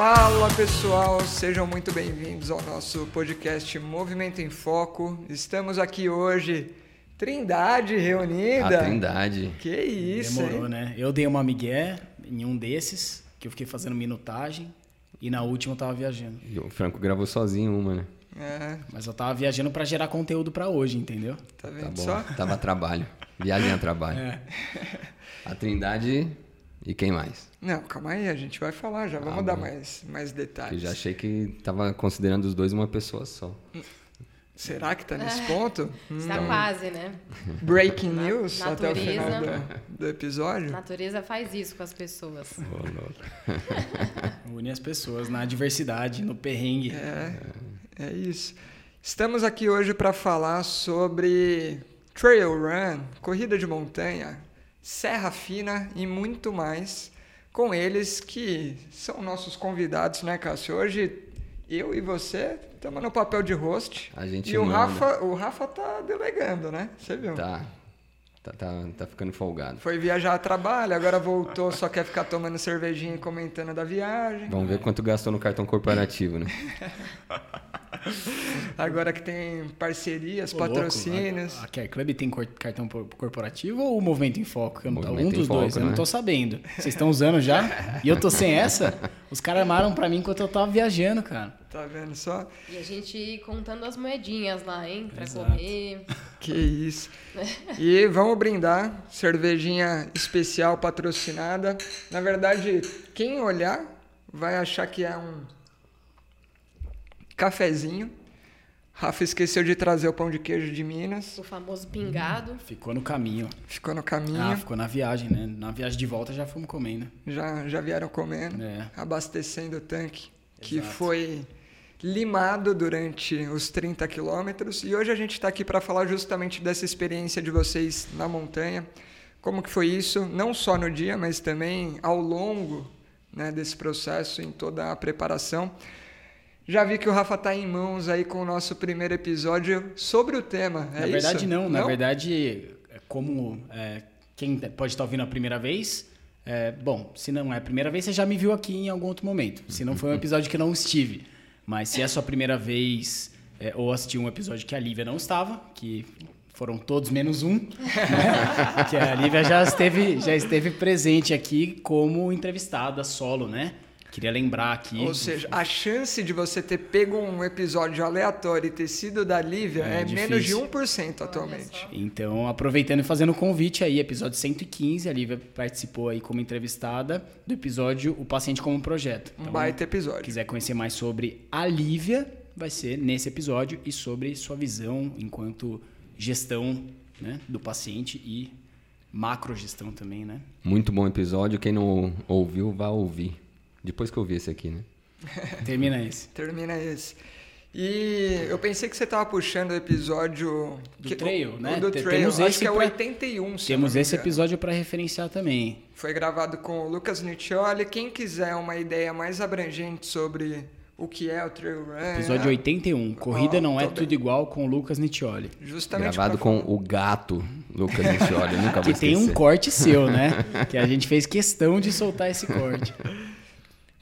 Fala pessoal, sejam muito bem-vindos ao nosso podcast Movimento em Foco. Estamos aqui hoje, Trindade reunida. A Trindade. Que isso, Demorou, hein? né? Eu dei uma migué em um desses, que eu fiquei fazendo minutagem, e na última eu tava viajando. E o Franco gravou sozinho uma, né? É, Mas eu tava viajando pra gerar conteúdo pra hoje, entendeu? tá Tá vendo bom. só? Tava a trabalho. Viagem a trabalho. É. A Trindade e quem mais? Não, calma aí, a gente vai falar já, vamos Ah, dar bom. mais, mais Eu detalhes. já achei que tava considerando os dois uma pessoa só. Será que tá nesse ponto? Está quase, né? Breaking news Na- até o final natureza. do, do episódio? A natureza faz isso com as pessoas. Louco. Une as pessoas na diversidade, no perrengue. É, é isso. Estamos aqui hoje para falar sobre trail run, corrida de montanha, serra fina e muito mais com eles que são nossos convidados, né, Cássio? Hoje eu e você estamos no papel de host A gente e o manda. Rafa, o Rafa tá delegando, né? Você viu? Tá. Tá, tá, tá ficando folgado. Foi viajar a trabalho, agora voltou, só quer ficar tomando cervejinha e comentando da viagem. Vamos ver quanto gastou no cartão corporativo, né? Agora que tem parcerias, Ô, louco, patrocínios. A, a Care Club tem cartão por- corporativo ou o Movimento em Foco? Eu não- Movimento um em dos Foco, dois, eu não né? tô sabendo. Vocês estão usando já? E eu tô sem essa? Os caras armaram pra mim enquanto eu tava viajando, cara. Tá vendo só? E a gente contando as moedinhas lá, hein? Pra Exato. comer. Que isso. E vamos brindar. Cervejinha especial patrocinada. Na verdade, quem olhar vai achar que é um cafezinho. Rafa esqueceu de trazer o pão de queijo de Minas. O famoso pingado. Ficou no caminho. Ficou no caminho. Ah, ficou na viagem, né? Na viagem de volta já fomos comendo. Já, já vieram comendo. É. Abastecendo o tanque. Que Exato. foi limado durante os 30 quilômetros. E hoje a gente está aqui para falar justamente dessa experiência de vocês na montanha. Como que foi isso, não só no dia, mas também ao longo né, desse processo, em toda a preparação. Já vi que o Rafa está em mãos aí com o nosso primeiro episódio sobre o tema. É na verdade, isso? não. Na verdade, é como é, quem pode estar ouvindo a primeira vez, é, bom, se não é a primeira vez, você já me viu aqui em algum outro momento. Se não foi um episódio que eu não estive. Mas se é a sua primeira vez, é, ou assistiu um episódio que a Lívia não estava, que foram todos menos um, né? que a Lívia já esteve, já esteve presente aqui como entrevistada solo, né? Queria lembrar aqui. Ou seja, a chance de você ter pego um episódio aleatório e ter sido da Lívia é, É menos de difícil. 1% atualmente. Então, aproveitando e fazendo o convite aí, episódio 115, a Lívia participou aí como entrevistada do episódio O Paciente como Projeto. Um Então, baita se episódio. quiser conhecer mais sobre a Lívia, vai ser nesse episódio e sobre sua visão enquanto gestão né, do paciente e macrogestão também, né? Muito bom episódio. Quem não ouviu, vá ouvir. Depois que eu vi esse aqui, né? Termina esse. Termina esse. E eu pensei que você tava puxando o episódio... Do que- trail, o- né? Do trail. temos Acho esse que é o pra- 81, se eu Temos esse episódio para referenciar também. Foi gravado com o Lucas Niccioli. Quem quiser uma ideia mais abrangente sobre o que é o trail run... Episódio 81, Corrida Ó, não é tô tudo bem. igual com o Lucas Nitioli. Justamente Gravado com o gato Lucas Michioli. Eu nunca vou Que tem um corte seu, né? que a gente fez questão de soltar esse corte.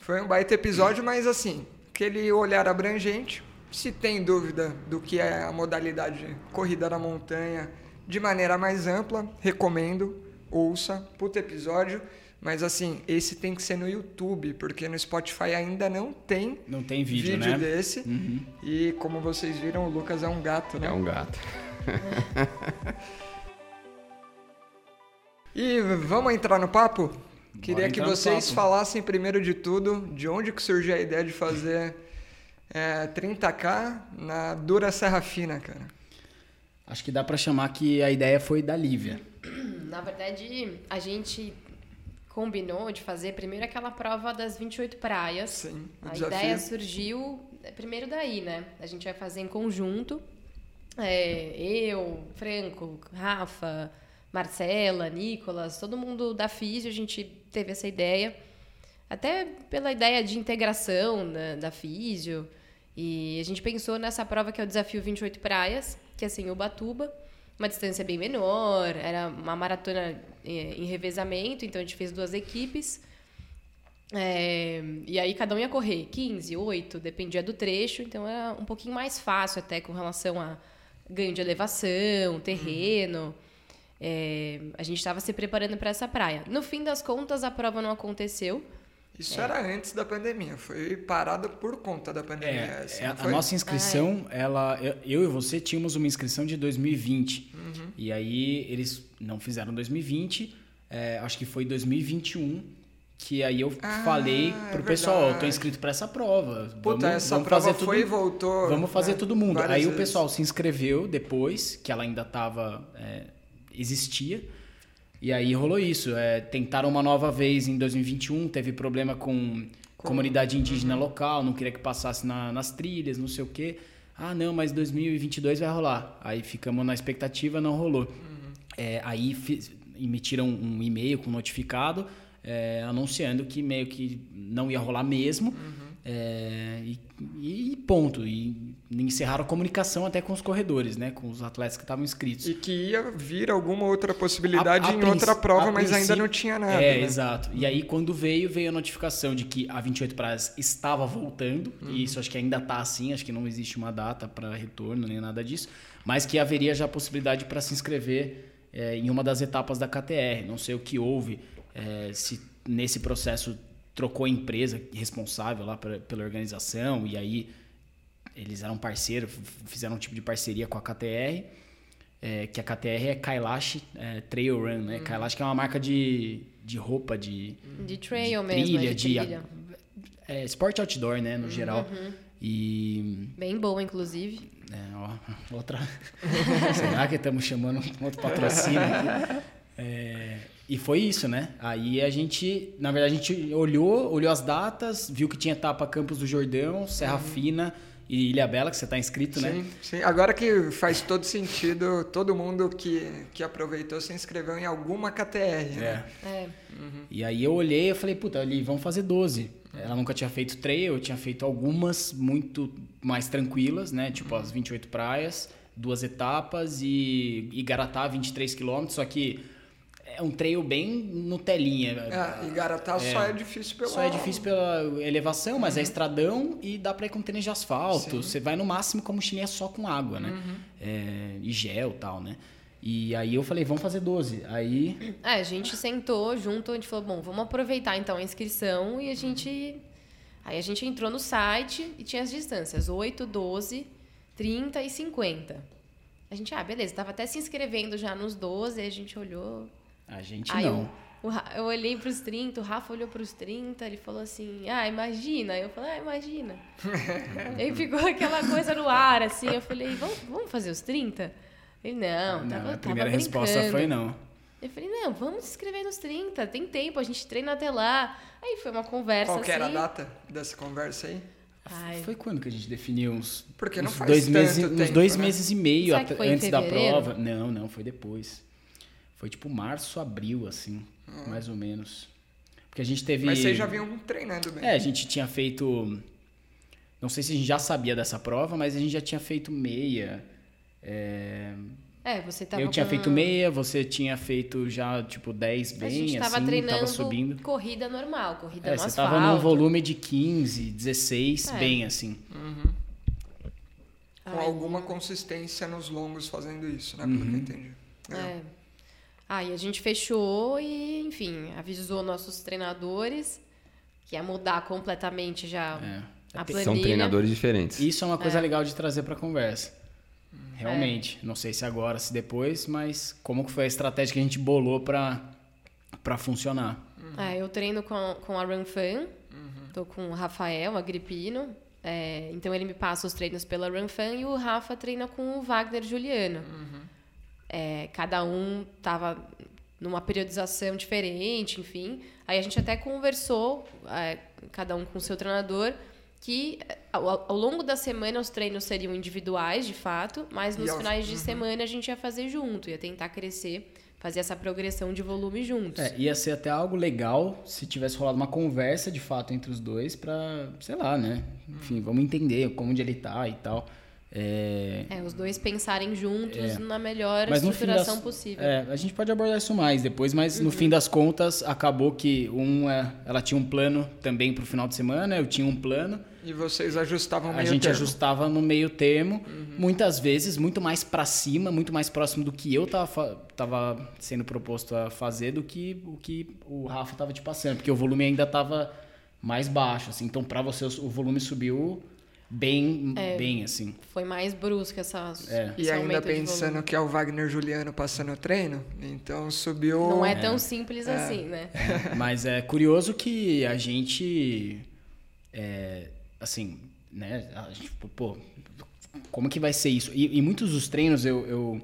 Foi um baita episódio, mas assim, aquele olhar abrangente. Se tem dúvida do que é a modalidade corrida na montanha de maneira mais ampla, recomendo, ouça, puta episódio. Mas assim, esse tem que ser no YouTube, porque no Spotify ainda não tem Não tem vídeo, né? Uhum. desse. E como vocês viram, o Lucas é um gato, né? É um gato. E vamos entrar no papo? Queria que vocês papo. falassem primeiro de tudo de onde que surgiu a ideia de fazer é, 30k na dura Serra Fina, cara. Acho que dá pra chamar que a ideia foi da Lívia. Na verdade, a gente combinou de fazer primeiro aquela prova das 28 praias. Sim, A desafio. ideia surgiu é, primeiro daí, né? A gente vai fazer em conjunto. É, eu, Franco, Rafa, Marcela, Nicolas, todo mundo da Físio, a gente teve essa ideia. Até pela ideia de integração né, da Físio. E a gente pensou nessa prova que é o Desafio 28 Praias, que é assim, Ubatuba. Uma distância bem menor, era uma maratona eh, em revezamento, então a gente fez duas equipes. É, e aí cada um ia correr 15, 8, dependia do trecho, então era um pouquinho mais fácil até com relação a ganho de elevação, terreno. É, a gente estava se preparando para essa praia. No fim das contas, a prova não aconteceu. Isso é. era antes da pandemia, foi parado por conta da pandemia. É, assim, é, a foi? nossa inscrição, ah, ela, eu, eu, e você tínhamos uma inscrição de 2020. Uhum. E aí eles não fizeram 2020, é, acho que foi 2021 que aí eu ah, falei é pro é pessoal, eu tô inscrito para essa prova. Puta, vamos, essa vamos prova fazer foi tudo, e voltou. Vamos fazer né, todo mundo. Aí vezes. o pessoal se inscreveu depois, que ela ainda tava é, existia. E aí rolou isso. É, tentaram uma nova vez em 2021, teve problema com, com... comunidade indígena uhum. local, não queria que passasse na, nas trilhas, não sei o quê. Ah, não, mas 2022 vai rolar. Aí ficamos na expectativa, não rolou. Uhum. É, aí fiz, emitiram um e-mail com notificado é, anunciando que meio que não ia rolar mesmo. Uhum. É, e, e, ponto. E encerraram a comunicação até com os corredores, né? Com os atletas que estavam inscritos. E que ia vir alguma outra possibilidade a, a em outra prova, mas ainda não tinha nada. É, né? exato. E aí, quando veio, veio a notificação de que a 28 Praias estava voltando. Uhum. E isso acho que ainda está assim, acho que não existe uma data para retorno nem nada disso. Mas que haveria já a possibilidade para se inscrever é, em uma das etapas da KTR. Não sei o que houve é, se nesse processo trocou a empresa responsável lá pra, pela organização e aí eles eram parceiros, fizeram um tipo de parceria com a KTR, é, que a KTR é Kailash é, Trail Run, né? Hum. Kailash que é uma marca de, de roupa, de... De trail de mesmo, trilha, de trilha. É, esporte outdoor, né, no uhum. geral. E... Bem boa, inclusive. É, ó, outra... Será que estamos chamando um outro patrocínio? É... E foi isso, né? Aí a gente, na verdade, a gente olhou, olhou as datas, viu que tinha etapa Campos do Jordão, Serra uhum. Fina e Ilha Bela, que você está inscrito, sim, né? Sim, agora que faz todo sentido, todo mundo que, que aproveitou se inscreveu em alguma KTR, né? É. é. Uhum. E aí eu olhei e falei, puta, ali, vamos fazer 12. Ela nunca tinha feito trail, eu tinha feito algumas muito mais tranquilas, né? Tipo as 28 praias, duas etapas e Igaratá, 23 quilômetros, só que é um trail bem Nutelinha. É, e Garatá é, só é difícil pela... Só é difícil pela elevação, mas é uhum. é estradão e dá para ir com tênis de asfalto. Sim. Você vai no máximo como mochilinha só com água, né? Uhum. É, e gel e tal, né? E aí eu falei, vamos fazer 12. Aí... É, a gente sentou junto, a gente falou, bom, vamos aproveitar então a inscrição e a gente... Aí a gente entrou no site e tinha as distâncias, 8, 12, 30 e 50. A gente, ah, beleza, tava até se inscrevendo já nos 12, aí a gente olhou, a gente Aí não. Eu, eu olhei para os 30, o Rafa olhou para os 30, ele falou assim: Ah, imagina. Eu falei: Ah, imagina. aí ficou aquela coisa no ar, assim. Eu falei: Vamos, vamos fazer os 30? Ele: Não, não tava, a primeira resposta foi não. Eu falei: Não, vamos se inscrever nos 30, tem tempo, a gente treina até lá. Aí foi uma conversa Qual assim. era a data dessa conversa aí? Ai. Foi quando que a gente definiu uns, Porque não uns faz dois meses, tempo, uns dois né? meses e meio antes da prova? Não, não, foi depois. Foi tipo março, abril, assim, hum. mais ou menos. Porque a gente teve. Mas vocês já vinham treinando bem. É, a gente tinha feito. Não sei se a gente já sabia dessa prova, mas a gente já tinha feito meia. É, é você tava Eu tinha com... feito meia, você tinha feito já, tipo, 10 bem, a gente tava assim, treinando tava subindo. corrida normal, corrida é, no você asfalto. tava num volume de 15, 16, É. bem, assim. Uhum. Com Ai. alguma consistência nos longos fazendo isso, né? Pelo que eu Uhum. entendi. Legal. É. Aí a gente fechou e, enfim, avisou nossos treinadores que ia mudar completamente já É. a Tem- planilha. São treinadores diferentes. Isso é uma coisa É. legal de trazer pra conversa. Realmente. Não sei se agora, se depois, mas como que foi a estratégia que a gente bolou pra, pra funcionar? É, eu treino com, com a Run Fan, tô com o Rafael Agripino, é, então ele me passa os treinos pela Run Fan e o Rafa treina com o Wagner Juliano. É, cada um tava numa periodização diferente, enfim. Aí a gente até conversou, é, cada um com o seu treinador, que é, ao, ao longo da semana os treinos seriam individuais, de fato, mas E nos aos- finais de semana a gente ia fazer junto, ia tentar crescer, fazer essa progressão de volume juntos. É, ia ser até algo legal se tivesse rolado uma conversa de fato entre os dois pra, sei lá, né? Enfim, vamos entender como onde ele tá e tal. É, É, os dois pensarem juntos É. na melhor Mas estruturação das- possível. É, a gente pode abordar isso mais depois, mas Uhum. no fim das contas acabou que um, é, ela tinha um plano também pro final de semana, eu tinha um plano, E vocês ajustavam a meio gente termo. ajustava no meio termo, Uhum. muitas vezes muito mais pra cima, muito mais próximo do que eu tava, tava sendo proposto a fazer do que o que o Rafa tava te passando, porque o volume ainda tava mais baixo, assim, então pra você o volume subiu bem, É. bem assim. Foi mais brusca essa. É. E ainda pensando que é o Wagner Juliano passando o treino, então subiu. Não é tão simples assim, né? Mas é curioso que a gente. é, assim, né? A gente, pô, como que vai ser isso? E, e muitos dos treinos eu, eu,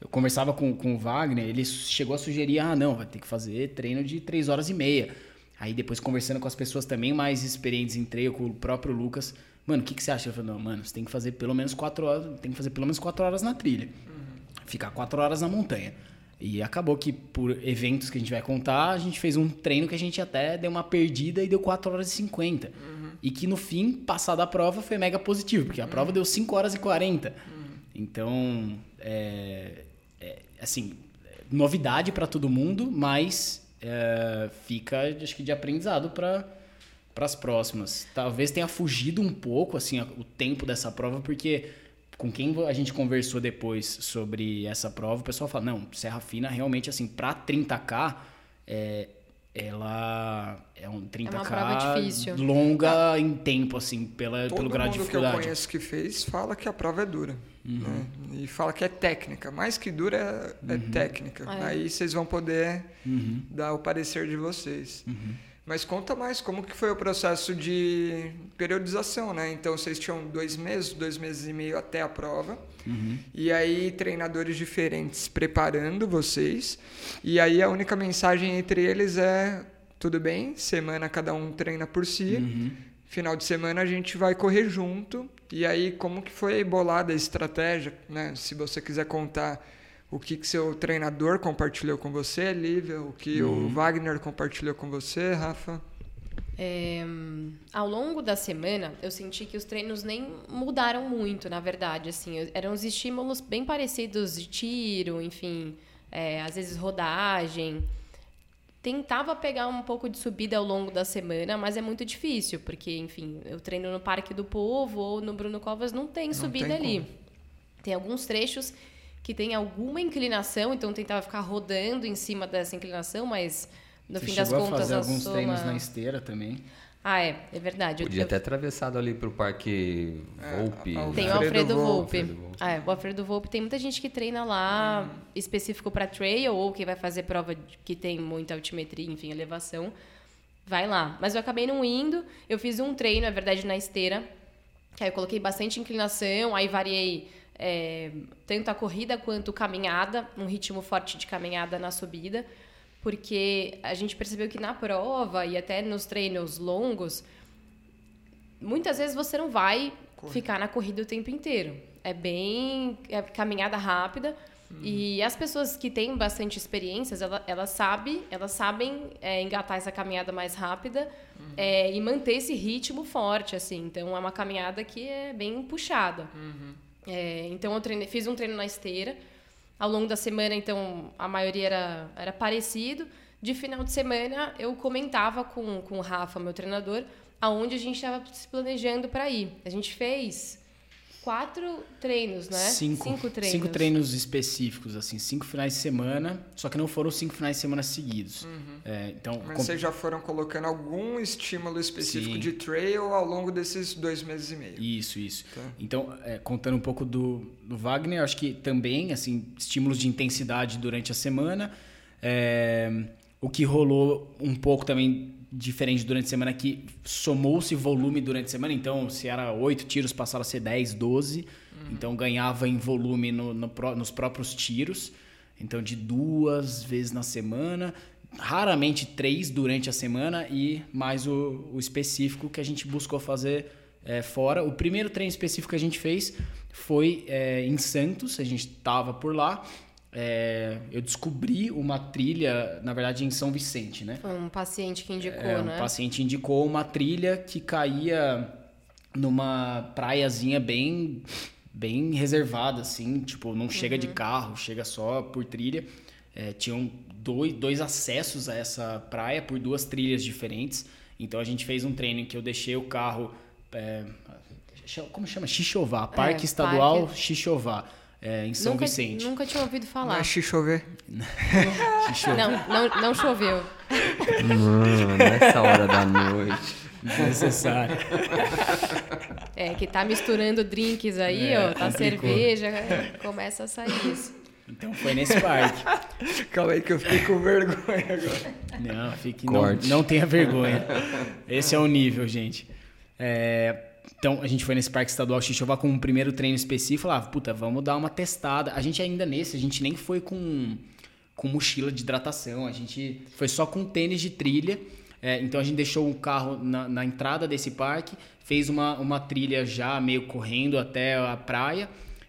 eu conversava com, com o Wagner, ele chegou a sugerir: ah, não, vai ter que fazer treino de 3 horas e meia. Aí depois conversando com as pessoas também mais experientes em treino, com o próprio Lucas, mano, o que, que você acha? Eu falei, não, mano, você tem que fazer pelo menos 4 horas, tem que fazer pelo menos 4 horas na trilha. Ficar 4 horas na montanha. E acabou que por eventos que a gente vai contar, a gente fez um treino que a gente até deu uma perdida e deu 4 horas e 50. E que no fim, passada a prova, foi mega positivo, porque a prova deu 5 horas e 40. Então, é, é, assim, novidade para todo mundo, mas é, fica, acho que, de aprendizado para para as próximas. Talvez tenha fugido um pouco assim o tempo dessa prova, porque com quem a gente conversou depois sobre essa prova, o pessoal fala: não, Serra Fina realmente assim para 30k é, ela é um 30k prova difícil. longa em tempo assim pela Todo pelo grau de mundo que eu dificuldade. conheço que fez fala que a prova é dura. Uhum. né? E fala que é técnica. Mais que dura é, é técnica. É. Aí vocês vão poder Uhum. dar o parecer de vocês. Mas conta mais como que foi o processo de periodização, né? Então vocês tinham dois meses, dois meses e meio até a prova. Uhum. E aí treinadores diferentes preparando vocês. E aí a única mensagem entre eles é tudo bem, semana cada um treina por si. Uhum. Final de semana a gente vai correr junto. E aí, como que foi bolada a estratégia, né? Se você quiser contar o que, que seu treinador compartilhou com você, Lívia, o que o Wagner compartilhou com você, Rafa. É, ao longo da semana, eu senti que os treinos nem mudaram muito, na verdade. Assim, eram os estímulos bem parecidos de tiro, enfim, é, às vezes rodagem. Tentava pegar um pouco de subida ao longo da semana, mas é muito difícil, porque, enfim, eu treino no Parque do Povo ou no Bruno Covas, não tem subida tem ali. como. Tem alguns trechos que tem alguma inclinação, então tentava ficar rodando em cima dessa inclinação, mas no Você fim das chegou a contas fazer a alguns soma... treinos na esteira também. Ah, é, é verdade. Eu- Podia eu- ter atravessado ali pro Parque Volpe. ao- Tem o Alfredo Volpe. Ah, é, o Alfredo Volpe tem muita gente que treina lá específico para trail ou que vai fazer prova que tem muita altimetria, enfim, elevação. Vai lá. Mas eu acabei não indo. Eu fiz um treino, na verdade, na esteira. Que aí eu coloquei bastante inclinação, aí variei é, tanto a corrida quanto caminhada, um ritmo forte de caminhada na subida, porque a gente percebeu que na prova e até nos treinos longos, muitas vezes você não vai ficar na corrida o tempo inteiro. É bem é caminhada rápida. E as pessoas que têm bastante experiências, ela- elas, sabe, elas sabem é, engatar essa caminhada mais rápida é, e manter esse ritmo forte, assim. Então, é uma caminhada que é bem puxada. É, então, eu treinei- fiz um treino na esteira. Ao longo da semana, então, a maioria era, era parecido. De final de semana, eu comentava com, com o Rafa, meu treinador, aonde a gente estava se planejando para ir. A gente fez quatro treinos, né? Cinco, Cinco treinos. cinco treinos específicos, assim, cinco finais de semana, só que não foram cinco finais de semana seguidos. É, então, Mas com- vocês já foram colocando algum estímulo específico Sim. de trail ao longo desses dois meses e meio? Isso, isso. Tá. Então, é, contando um pouco do, do Wagner, acho que também, assim, estímulos de intensidade durante a semana. É, o que rolou um pouco também diferente durante a semana, que somou-se volume durante a semana. Então, se era oito tiros, passaram a ser 10, 12. Então, ganhava em volume no- no nos próprios tiros. Então, de duas vezes na semana. Raramente três durante a semana e mais o, o específico que a gente buscou fazer é, fora. O primeiro treino específico que a gente fez foi é, em Santos, a gente estava por lá. É, eu descobri uma trilha, na verdade, em São Vicente, né? Foi um paciente que indicou, É, um né? paciente indicou uma trilha que caía numa praiazinha bem bem reservada, assim, tipo, não chega de carro, chega só por trilha. É, tinham dois, dois acessos a essa praia por duas trilhas diferentes. Então a gente fez um treino em que eu deixei o carro. é, como chama? Xixová, Parque Estadual Parque. Xixová, é, em São nunca, Vicente. Nunca tinha ouvido Não falar. é chover. Não, não, não choveu. Mano, nessa hora da noite. Desnecessário. É, que tá misturando drinks aí, É, ó. Tá complicou. cerveja, começa a sair isso. Então foi nesse parque. Calma aí que eu fiquei com vergonha agora. Não, fique, não, Corte. não tenha vergonha. Esse é o nível, gente. É, então, a gente foi nesse Parque Estadual Xixová com um primeiro treino específico. Falava, puta, vamos dar uma testada. A gente ainda nesse, a gente nem foi com, com mochila de hidratação. A gente foi só com tênis de trilha. É, então, a gente deixou o carro na, na entrada desse parque. Fez uma, uma trilha já meio correndo até a praia.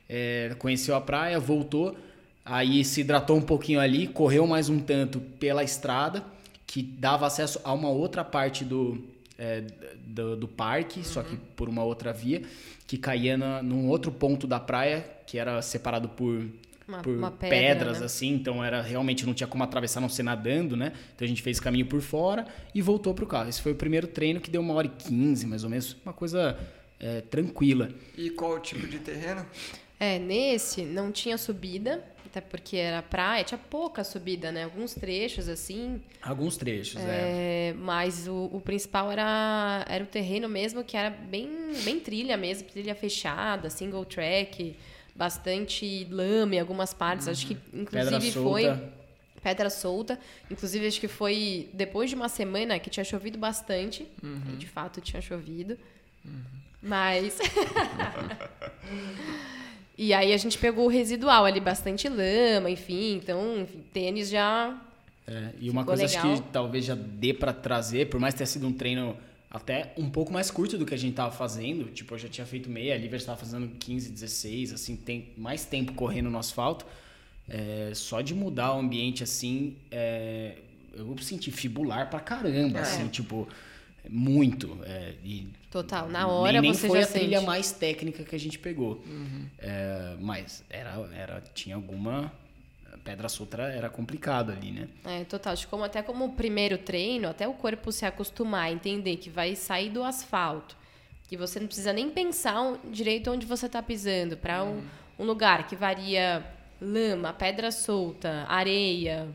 É, conheceu a praia, voltou. Aí se hidratou um pouquinho ali, correu mais um tanto pela estrada, que dava acesso a uma outra parte do, é, do, do parque, só que por uma outra via, que caía na, num outro ponto da praia, que era separado por, Uma- por uma pedra, pedras, né? assim, então era realmente não tinha como atravessar não ser nadando, né? Então a gente fez caminho por fora e voltou pro carro. Esse foi o primeiro treino que deu uma hora e quinze, mais ou menos, uma coisa é, tranquila. E qual o tipo de terreno? É, nesse não tinha subida, até porque era praia, tinha pouca subida, né? Alguns trechos assim, Alguns trechos, é. é, mas o, o principal era, era o terreno mesmo, que era bem, bem trilha mesmo, trilha fechada, single track, bastante lama em algumas partes. Acho que Pedra inclusive foi pedra solta. Inclusive, acho que foi depois de uma semana que tinha chovido bastante. Uhum. E de fato tinha chovido. Mas. e aí a gente pegou o residual ali, bastante lama, enfim. Então, enfim, tênis já. É, e uma Ficou coisa acho legal. que talvez já dê pra trazer, por mais ter sido um treino até um pouco mais curto do que a gente tava fazendo, tipo, eu já tinha feito meia, a Liver estava fazendo 15, 16, assim, tem mais tempo correndo no asfalto. É, só de mudar o ambiente assim, é, eu senti fibular pra caramba, assim, tipo, muito. é, e Total. Na hora nem, nem você foi a trilha sente. mais técnica que a gente pegou. É, mas era, era, tinha alguma. Pedra solta era- complicado ali, né? É, total. Acho como, até como primeiro treino, até o corpo se acostumar, entender que vai sair do asfalto, que você não precisa nem pensar direito onde você está pisando, para um, um lugar que varia lama, pedra solta, areia,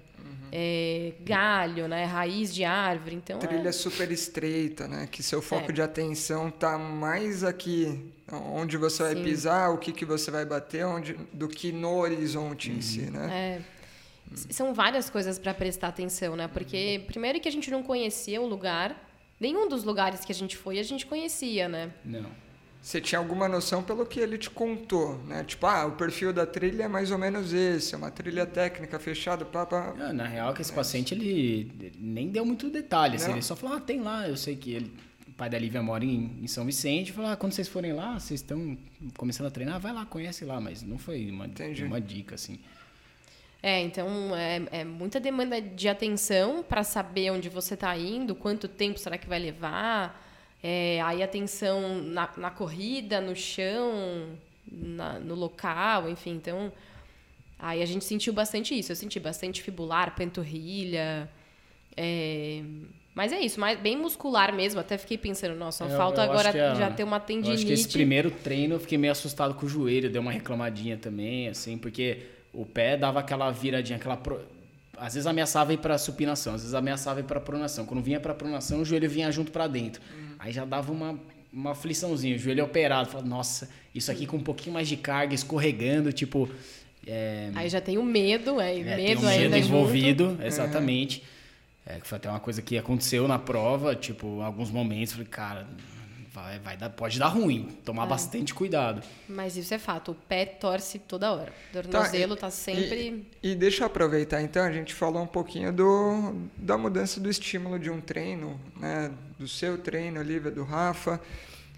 é, galho, né, raiz de árvore. Então, é- Trilha super estreita, né? Que seu foco É. de atenção tá mais aqui, onde você vai Sim. pisar, o que, que você vai bater, onde, do que no horizonte em si, né? É. São várias coisas para prestar atenção, né? Porque, primeiro, que a gente não conhecia o lugar, nenhum dos lugares que a gente foi a gente conhecia, né? Não. Você tinha alguma noção pelo que ele te contou, né? Tipo, ah, o perfil da trilha é mais ou menos esse, é uma trilha técnica fechada, pá, pá. Ah, Na real, que esse paciente, ele ele nem deu muito detalhe. assim, Não? ele só falou, ah, tem lá, eu sei que ele, o pai da Lívia mora em, em São Vicente. Falou, ah, quando vocês forem lá, vocês estão começando a treinar, vai lá, conhece lá. Mas não foi uma, Entendi. uma dica, assim. É, então é, é muita demanda de atenção para saber onde você está indo, quanto tempo será que vai levar. É, aí atenção na, na corrida, no chão, na- no local, enfim. Então, aí a gente sentiu bastante isso. Eu senti bastante fibular, panturrilha. é, mas é isso, mais, bem muscular mesmo. Até fiquei pensando, nossa, É, eu- falta eu agora a- já ter uma tendinite. acho que esse primeiro treino eu fiquei meio assustado com o joelho, deu uma reclamadinha também, assim, porque o pé dava aquela viradinha, aquela. pro- Às vezes ameaçava ir pra supinação, às vezes ameaçava ir pra pronação. Quando vinha pra pronação, o joelho vinha junto pra dentro. Aí já dava uma, uma afliçãozinha, o joelho operado. Falava, nossa, isso aqui com um pouquinho mais de carga, escorregando, tipo. É, Aí já tem o medo, é, é, tem medo um medo ainda junto. envolvido, exatamente. É, que foi até uma coisa que aconteceu na prova, tipo, em alguns momentos, falei, cara, vai, vai dar, pode dar ruim, É. tomar bastante cuidado. Mas isso é fato, o pé torce toda hora. Tornozelo tá, sempre. E, e deixa eu aproveitar então, a gente falou um pouquinho do, da mudança do estímulo de um treino, né? Do seu treino, Olivia, do Rafa,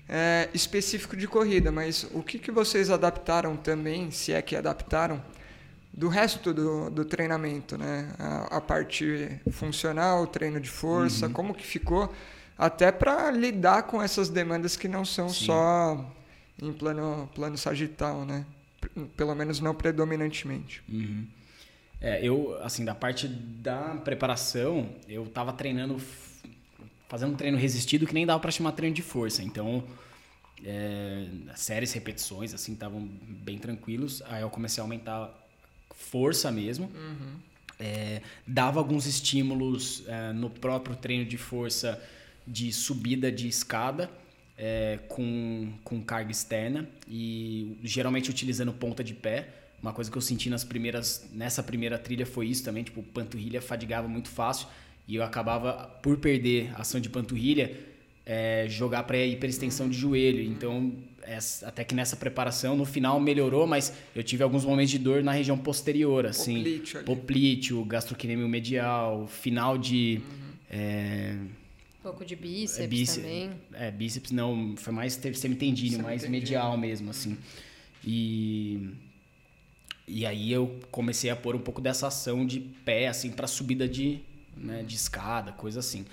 é, específico de corrida, mas o que, que vocês adaptaram também, se é que adaptaram, do resto do, do treinamento, né? A, a parte funcional, treino de força, como que ficou, até para lidar com essas demandas que não são Sim. só em plano, plano sagital, né? Pelo menos não predominantemente. Uhum. É, eu, assim, da parte da preparação, eu tava treinando, fazendo um treino resistido que nem dava pra chamar treino de força. Então, é, séries, repetições, assim, estavam bem tranquilos. Aí eu comecei a aumentar força mesmo. É, dava alguns estímulos é, no próprio treino de força de subida de escada é, com, com carga externa e geralmente utilizando ponta de pé. Uma coisa que eu senti nas primeiras, nessa primeira trilha foi isso também, tipo, panturrilha fadigava muito fácil e eu acabava por perder a ação de panturrilha é, jogar para hiperextensão de joelho. Então, essa- até que nessa preparação, no final melhorou, mas eu tive alguns momentos de dor na região posterior, assim. Poplíteo. Poplíteo, gastrocnêmio medial, final de... é, Um pouco de bíceps, é, bíceps, também. É, bíceps não, foi mais ter- semitendíneo, mais medial mesmo, assim. E, e aí eu comecei a pôr um pouco dessa ação de pé, assim, para subida de, né, de escada, coisa assim.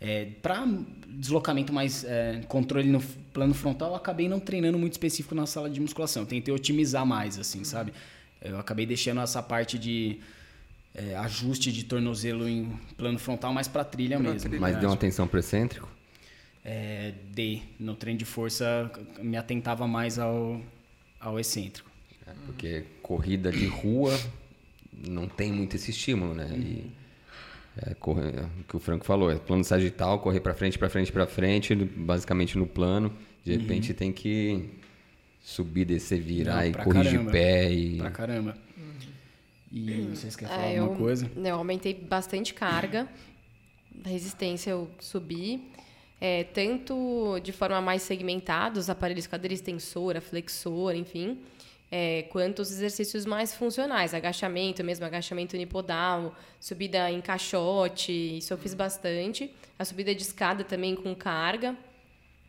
É, para deslocamento mais é, controle no plano frontal, eu acabei não treinando muito específico na sala de musculação. Tentei otimizar mais, assim, sabe? Eu acabei deixando essa parte de é, ajuste de tornozelo em plano frontal mais para trilha Pra mesmo. trilha. Mas deu uma atenção pro excêntrico? É, D. No treino de força, me atentava mais ao, ao excêntrico. É, Porque corrida de rua não tem muito esse estímulo, né? E é, correr, é o que o Franco falou, é plano sagital, correr pra frente, pra frente, pra frente, basicamente no plano. De repente tem que subir, descer, virar Não, e corrigir caramba. pé e Pra caramba. E vocês querem falar Ah, alguma eu, coisa? Eu aumentei bastante carga, resistência eu subi, é, tanto de forma mais segmentada, os aparelhos cadeira extensora, flexora, enfim, é, quanto os exercícios mais funcionais, agachamento mesmo, agachamento unipodal, subida em caixote, isso eu fiz bastante, a subida de escada também com carga,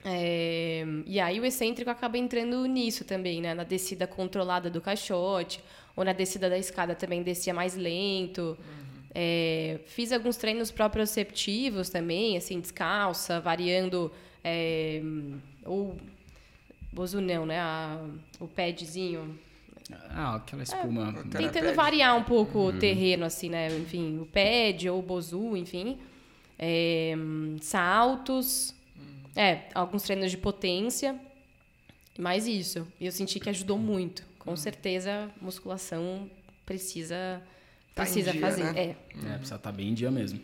é, e aí o excêntrico acaba entrando nisso também, né? Na descida controlada do caixote, ou na descida da escada também descia mais lento. É, fiz alguns treinos proprioceptivos também, assim, descalça, variando é, o bozo não, né? A- o padzinho. Ah, aquela espuma. Cara, Tentando variar um pouco o terreno, assim, né? Enfim, o pad ou o bozu, enfim. É, saltos. É, alguns treinos de potência. Mais isso. E eu senti que ajudou muito. Com certeza, musculação precisa, Tá precisa dia, fazer. né? É. É, precisa estar bem em dia mesmo.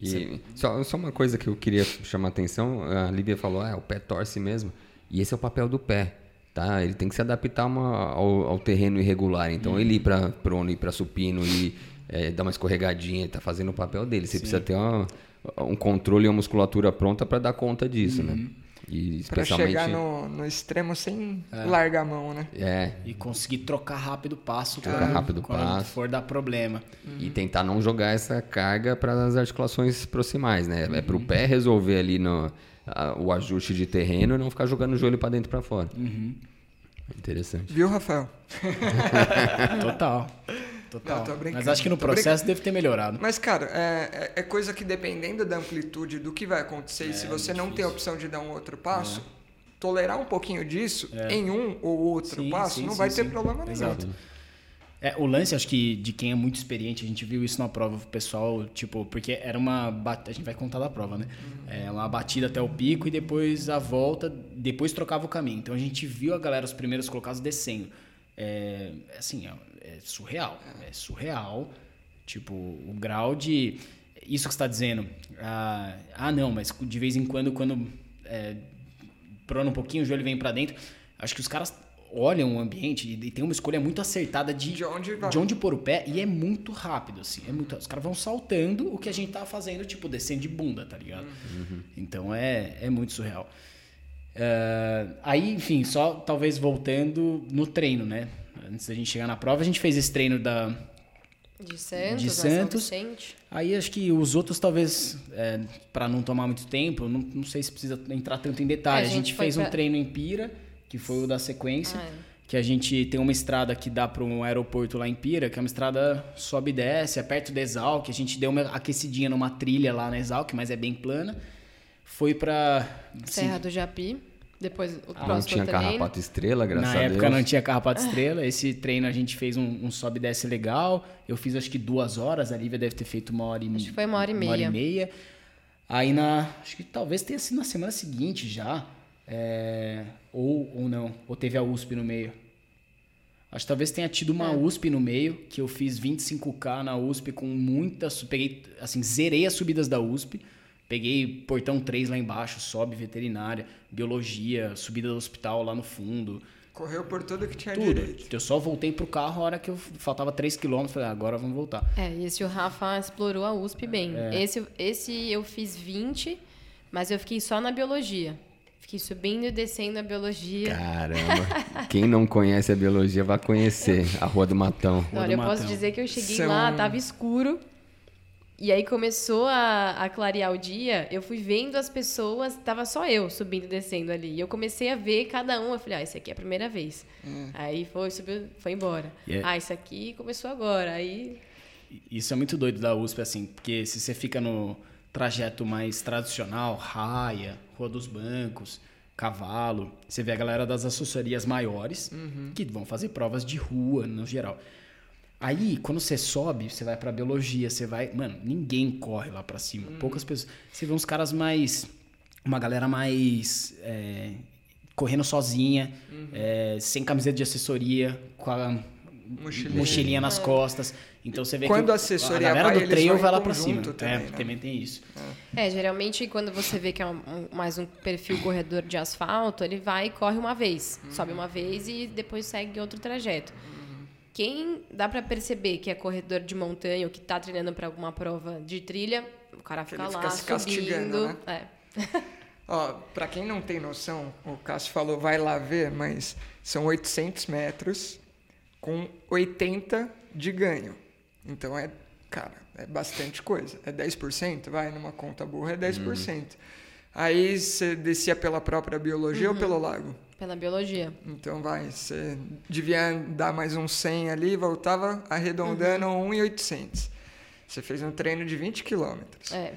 E só, só uma coisa que eu queria chamar a atenção, a Lívia falou, ah, o pé torce mesmo. E esse é o papel do pé, tá? Ele tem que se adaptar uma- ao, ao terreno irregular. Então ele ir para prono, ir para supino e é, dar uma escorregadinha, ele tá fazendo o papel dele. Você precisa ter uma- um controle e uma musculatura pronta para dar conta disso, né? E Pra especialmente chegar no, no extremo sem largar a mão, né? é, E conseguir trocar rápido o passo Trocar quando, rápido o quando passo. for dar problema. E tentar não jogar essa carga para as articulações proximais, né? É para o pé resolver ali no, a- o ajuste de terreno e não ficar jogando o joelho para dentro e para fora. Interessante. Viu, Rafael? Total. Total. Não, Mas acho que no processo deve ter melhorado. Mas, cara, é, é- é coisa que dependendo da amplitude do que vai acontecer, e se você não tem a opção de dar um outro passo, tolerar um pouquinho disso em um ou outro Sim, passo, sim, não sim, vai ter problema nenhum. Exato. É, o lance, acho que de quem é muito experiente, a gente viu isso na prova, o pessoal, tipo, porque era uma. bat- A gente vai contar da prova, né? É uma batida até o pico e depois a volta, depois trocava o caminho. Então a gente viu a galera, os primeiros colocados, descendo. É, assim, é, surreal. É surreal. Tipo, o grau de. Isso que você está dizendo. Ah, ah, não, mas de vez em quando, quando é, prona um pouquinho, o joelho vem para dentro. Acho que os caras olham o ambiente e tem uma escolha muito acertada de, De onde vai. de onde pôr o pé e é muito rápido, assim. É muito, os caras vão saltando o que a gente tá fazendo, tipo, descendo de bunda, tá ligado? Então é, é muito surreal. É, aí, enfim, só talvez voltando no treino, né? Antes da gente chegar na prova, a gente fez esse treino da, De Santos, De a Santos. Aí acho que os outros, talvez, é, para não tomar muito tempo, não, não sei se precisa entrar tanto em detalhe. É, a a gente, gente foi fez um pra- treino em Pira, que foi o da sequência. Ah, é. Que a gente tem uma estrada que dá para um aeroporto lá em Pira, que é uma estrada sobe e desce, é perto da Exalc. A gente deu uma aquecidinha numa trilha lá na Exalc, mas é bem plana. Foi pra. Serra do Japi. Depois o não próximo tinha treino. carrapato estrela, graças Na a época Deus. não tinha carrapato estrela. Esse treino a gente fez um, um sobe e desce legal. Eu fiz acho que duas horas. A Lívia deve ter feito uma hora e Acho que foi uma hora e Uma hora meia. e meia. Aí na. Acho que talvez tenha sido na semana seguinte já. é, ou, ou não. Ou teve a USP no meio. Acho que talvez tenha tido É. uma USP no meio, que eu fiz 25k na USP com muitas. Peguei, assim, zerei as subidas da USP. Peguei portão 3 lá embaixo, sobe veterinária, biologia, subida do hospital lá no fundo. Correu por tudo que tinha Tudo. direito. Eu só voltei pro carro a hora que eu faltava 3 km. Falei, ah, agora vamos voltar. É, e esse o Rafa explorou a USP bem. É. Esse, esse eu fiz 20, mas eu fiquei só na biologia. Fiquei subindo e descendo a biologia. Caramba. Quem não conhece a biologia vai conhecer a Rua do Matão. Rua Olha, do eu posso Matão. dizer que eu cheguei São- lá, tava escuro. E aí começou a, a clarear o dia, eu fui vendo as pessoas, tava só eu subindo e descendo ali. E eu comecei a ver cada um, eu falei, ah, esse aqui é a primeira vez. Aí foi, subiu, foi embora. E é- Ah, esse aqui começou agora. Aí Isso é muito doido da USP, assim, porque se você fica no trajeto mais tradicional, raia, Rua dos Bancos, cavalo, você vê a galera das assessorias maiores que vão fazer provas de rua, no geral. Aí, quando você sobe, você vai pra biologia, você vai. Mano, ninguém corre lá pra cima. Poucas pessoas. Você vê uns caras mais. Uma galera mais. é, correndo sozinha, é, sem camiseta de assessoria, com a Mochilinha. mochilinha nas costas. Então você vê Quando que a assessoria a galera vai, do trail vai lá pra cima. conjunto também, é, né? também tem isso. É, geralmente quando você vê que é um- mais um perfil corredor de asfalto, ele vai e corre uma vez. Sobe uma vez e depois segue outro trajeto. Quem dá pra perceber que é corredor de montanha ou que tá treinando pra alguma prova de trilha, o cara fica Ele lá fica se castigando, subindo. né? É. Ó, pra quem não tem noção, o Cássio falou, vai lá ver, mas são 800 metros com 80 de ganho. Então é, cara, é bastante coisa. É 10%, vai, numa conta burra é 10%. Aí você descia pela própria biologia ou pelo lago? Pela biologia. Então vai, você devia dar mais uns 100 ali, voltava arredondando Uhum. 1,800. Você fez um treino de 20 quilômetros. É.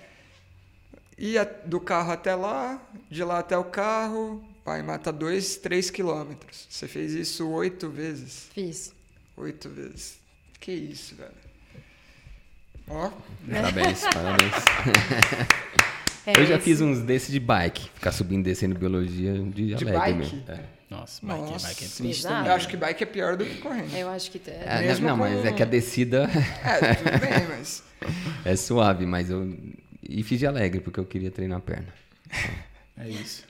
Ia do carro até lá, de lá até o carro, vai, mata 2, 3 quilômetros. Você fez isso oito vezes. Fiz. Oito vezes. Que isso, velho. Ó, Parabéns, parabéns. É, eu já esse- fiz uns desses de bike. Ficar subindo e descendo biologia de, De alegre bike? mesmo. É. Nossa, bike, Nossa. bike é triste também. eu acho que bike é pior do que correndo. Eu acho que. É, Mesmo não, mas com- é que a descida É, tudo bem, mas. é suave, mas eu. E fiz de alegre, porque eu queria treinar a perna. É isso.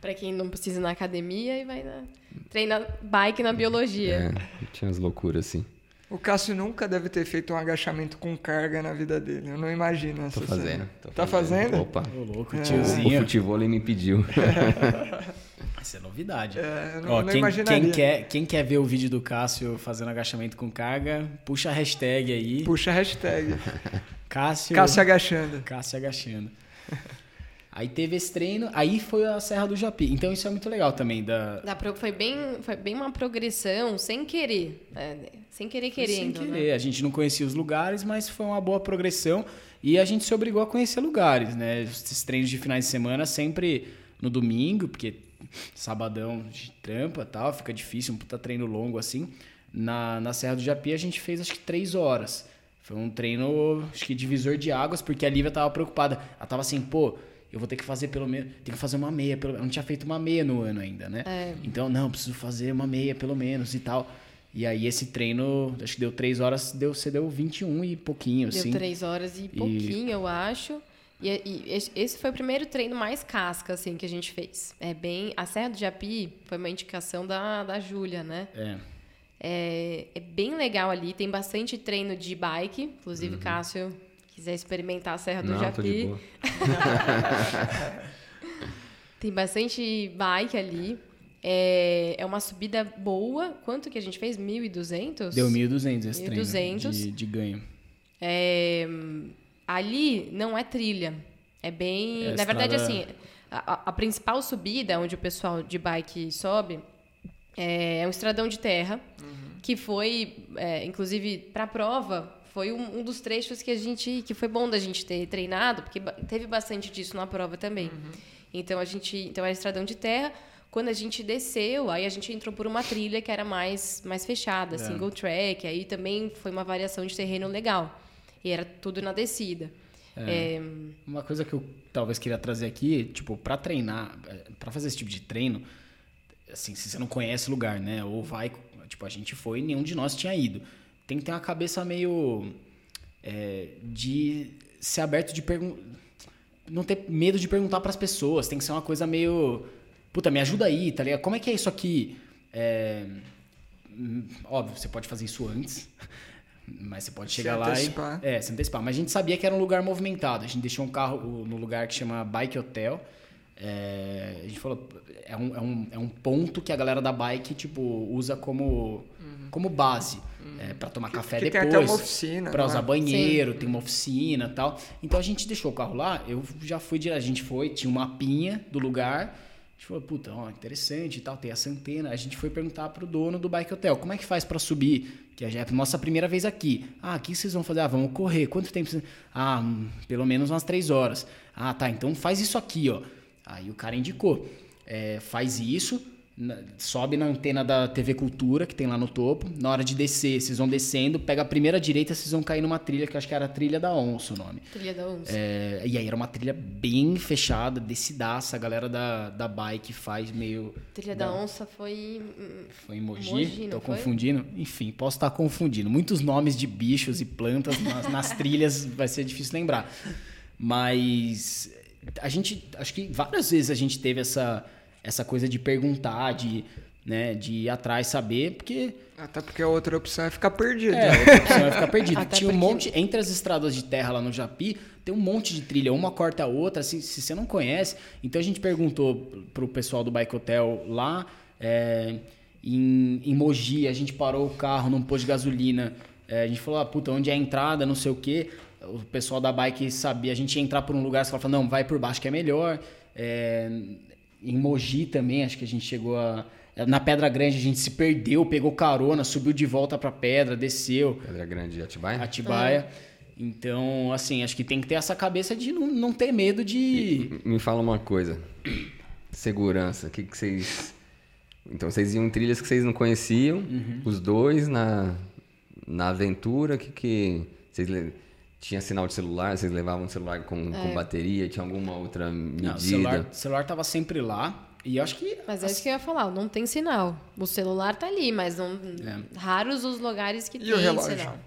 Pra quem não precisa ir na academia e vai na. Treina bike na biologia. É, tinha umas loucuras assim. O Cássio nunca deve ter feito um agachamento com carga na vida dele. Eu não imagino essa Tô cena. fazendo. tô Tá fazendo? Opa. Ô, louco, É. O, o tiozinho. futebol ele me pediu. Isso é novidade. É, eu não, Ó, não quem, imaginaria. quem quer, quem quer ver o vídeo do Cássio fazendo agachamento com carga, puxa a hashtag aí. Puxa a hashtag. Cássio, Cássio agachando. Cássio agachando. Aí teve esse treino, aí foi a Serra do Japi. Então isso é muito legal também. Da, Da pro- foi, bem, foi bem uma progressão, sem querer. né? Sem querer querendo. Sem né? querer. A gente não conhecia os lugares, mas foi uma boa progressão. E a gente se obrigou a conhecer lugares, né? Esses treinos de finais de semana sempre no domingo, porque sabadão de trampa e tal, fica difícil, um puta treino longo assim. Na, na Serra do Japi a gente fez acho que três horas. Foi um treino, acho que divisor de águas, porque a Lívia tava preocupada. Ela tava assim, pô, eu vou ter que fazer pelo menos. Tem que fazer uma meia. Pelo... Eu não tinha feito uma meia no ano ainda, né? É. Então, não, preciso fazer uma meia pelo menos e tal. E aí esse treino, acho que deu três horas, deu, você deu 21 e pouquinho, Deu assim. três horas e pouquinho, eu acho. E, e esse- foi o primeiro treino mais casca, assim, que a gente fez. É bem... A Serra do Japi foi uma indicação da, da Júlia, né? É. É, é bem legal ali, tem bastante treino de bike. Inclusive, Cássio, quiser experimentar a Serra do Uhum. Não, tô de Japi. boa. Tem bastante bike ali. É, é uma subida boa. Quanto que a gente fez? 1.200? Deu 1.200 esse 1.200. treino de, de ganho. É, ali não é trilha. É bem. É na verdade, estrada- assim, a, a- principal subida, onde o pessoal de bike sobe, é, um estradão de terra, que foi, é, inclusive, para a prova, foi um, um dos trechos que a gente. que foi bom da gente ter treinado, porque teve bastante disso na prova também. Então a gente. Então era estradão de terra Quando a gente desceu, aí a gente entrou por uma trilha que era mais, mais fechada, single track. Aí também foi uma variação de terreno legal. E era tudo na descida. É, Uma coisa que eu talvez queria trazer aqui, tipo, pra treinar, eh, pra fazer esse tipo de treino, assim, se você não conhece o lugar, né? Ou vai, tipo, a gente foi nenhum de nós tinha ido. Tem que ter uma cabeça meio é, de ser aberto de perguntar. Não ter medo de perguntar pras pessoas. Tem que ser uma coisa meio. Puta, me ajuda aí, tá ligado? Como é que é isso aqui? É, hum, Óbvio, você pode fazer isso antes. Mas você pode chegar lá e. É, se antecipar. Mas a gente sabia que era um lugar movimentado. A gente deixou um carro no lugar que chama Bike Hotel. É, a gente falou, é um, é, um, é um ponto que a galera da bike, tipo, usa como, como base. É, para tomar café que tem depois. até uma oficina, Pra não usar é? banheiro, tem uma oficina e tal. Então a gente deixou o carro lá, eu já fui direto. A gente foi, tinha um mapinha do lugar. A gente falou, puta, ó, interessante e tal, tem essa antena. A gente foi perguntar pro dono do Bike Hotel, como é que faz pra subir? Que é a nossa primeira vez aqui. Ah, o que vocês vão fazer? Ah, vamos correr. Quanto tempo? vocês- Ah, hum, pelo menos umas três horas. Ah, tá, então faz isso aqui, ó. Aí o cara indicou. É, faz isso, sobe na antena da TV Cultura, que tem lá no topo. Na hora de descer, vocês vão descendo, pega a primeira direita, vocês vão cair numa trilha, que eu acho que era a trilha da onça o nome. trilha da onça. É, e aí era uma trilha bem fechada, descidaça. A galera da, da bike faz meio. Trilha da onça foi. hum, Foi em Mogi? Mogi, Tô foi? confundindo? Enfim, posso estar confundindo. Muitos nomes de bichos e plantas nas, nas trilhas vai ser difícil lembrar. Mas a gente, acho que várias vezes a gente teve essa, essa coisa de perguntar, de, né, de ir atrás, saber, porque Até porque a outra opção é ficar perdido. é, outra opção é ficar perdido. Até Tinha um porque- monte, entre as estradas de terra lá no Japi, tem um monte de trilha, uma corta a outra, assim, se você não conhece. Então a gente perguntou pro pessoal do Bike Hotel lá, é, em, em Mogi, a gente parou o carro num posto de gasolina, é, a gente falou, ah, puta, onde é a entrada, não sei o quê. O pessoal da bike sabia, a gente ia entrar por um lugar, você falou, não, vai por baixo que é melhor. É, em Mogi também, acho que a gente chegou a. Na Pedra Grande a gente se perdeu, pegou carona, subiu de volta pra pedra, desceu. Pedra Grande de Atibaia? Atibaia. Então, assim, acho que tem que ter essa cabeça de não, não ter medo de. Me fala uma coisa. Segurança. O que, que vocês. Então vocês iam em trilhas que vocês não conheciam, Uhum. os dois na, na aventura, que que. Vocês tinha sinal de celular, vocês levavam o celular com, com bateria, tinha alguma outra medida? Não, o celular, o celular tava sempre lá. E eu acho que. Mas é isso que eu ia falar, não tem sinal. O celular tá ali, mas não. É. Raros os lugares que E tem o relógio? sinal.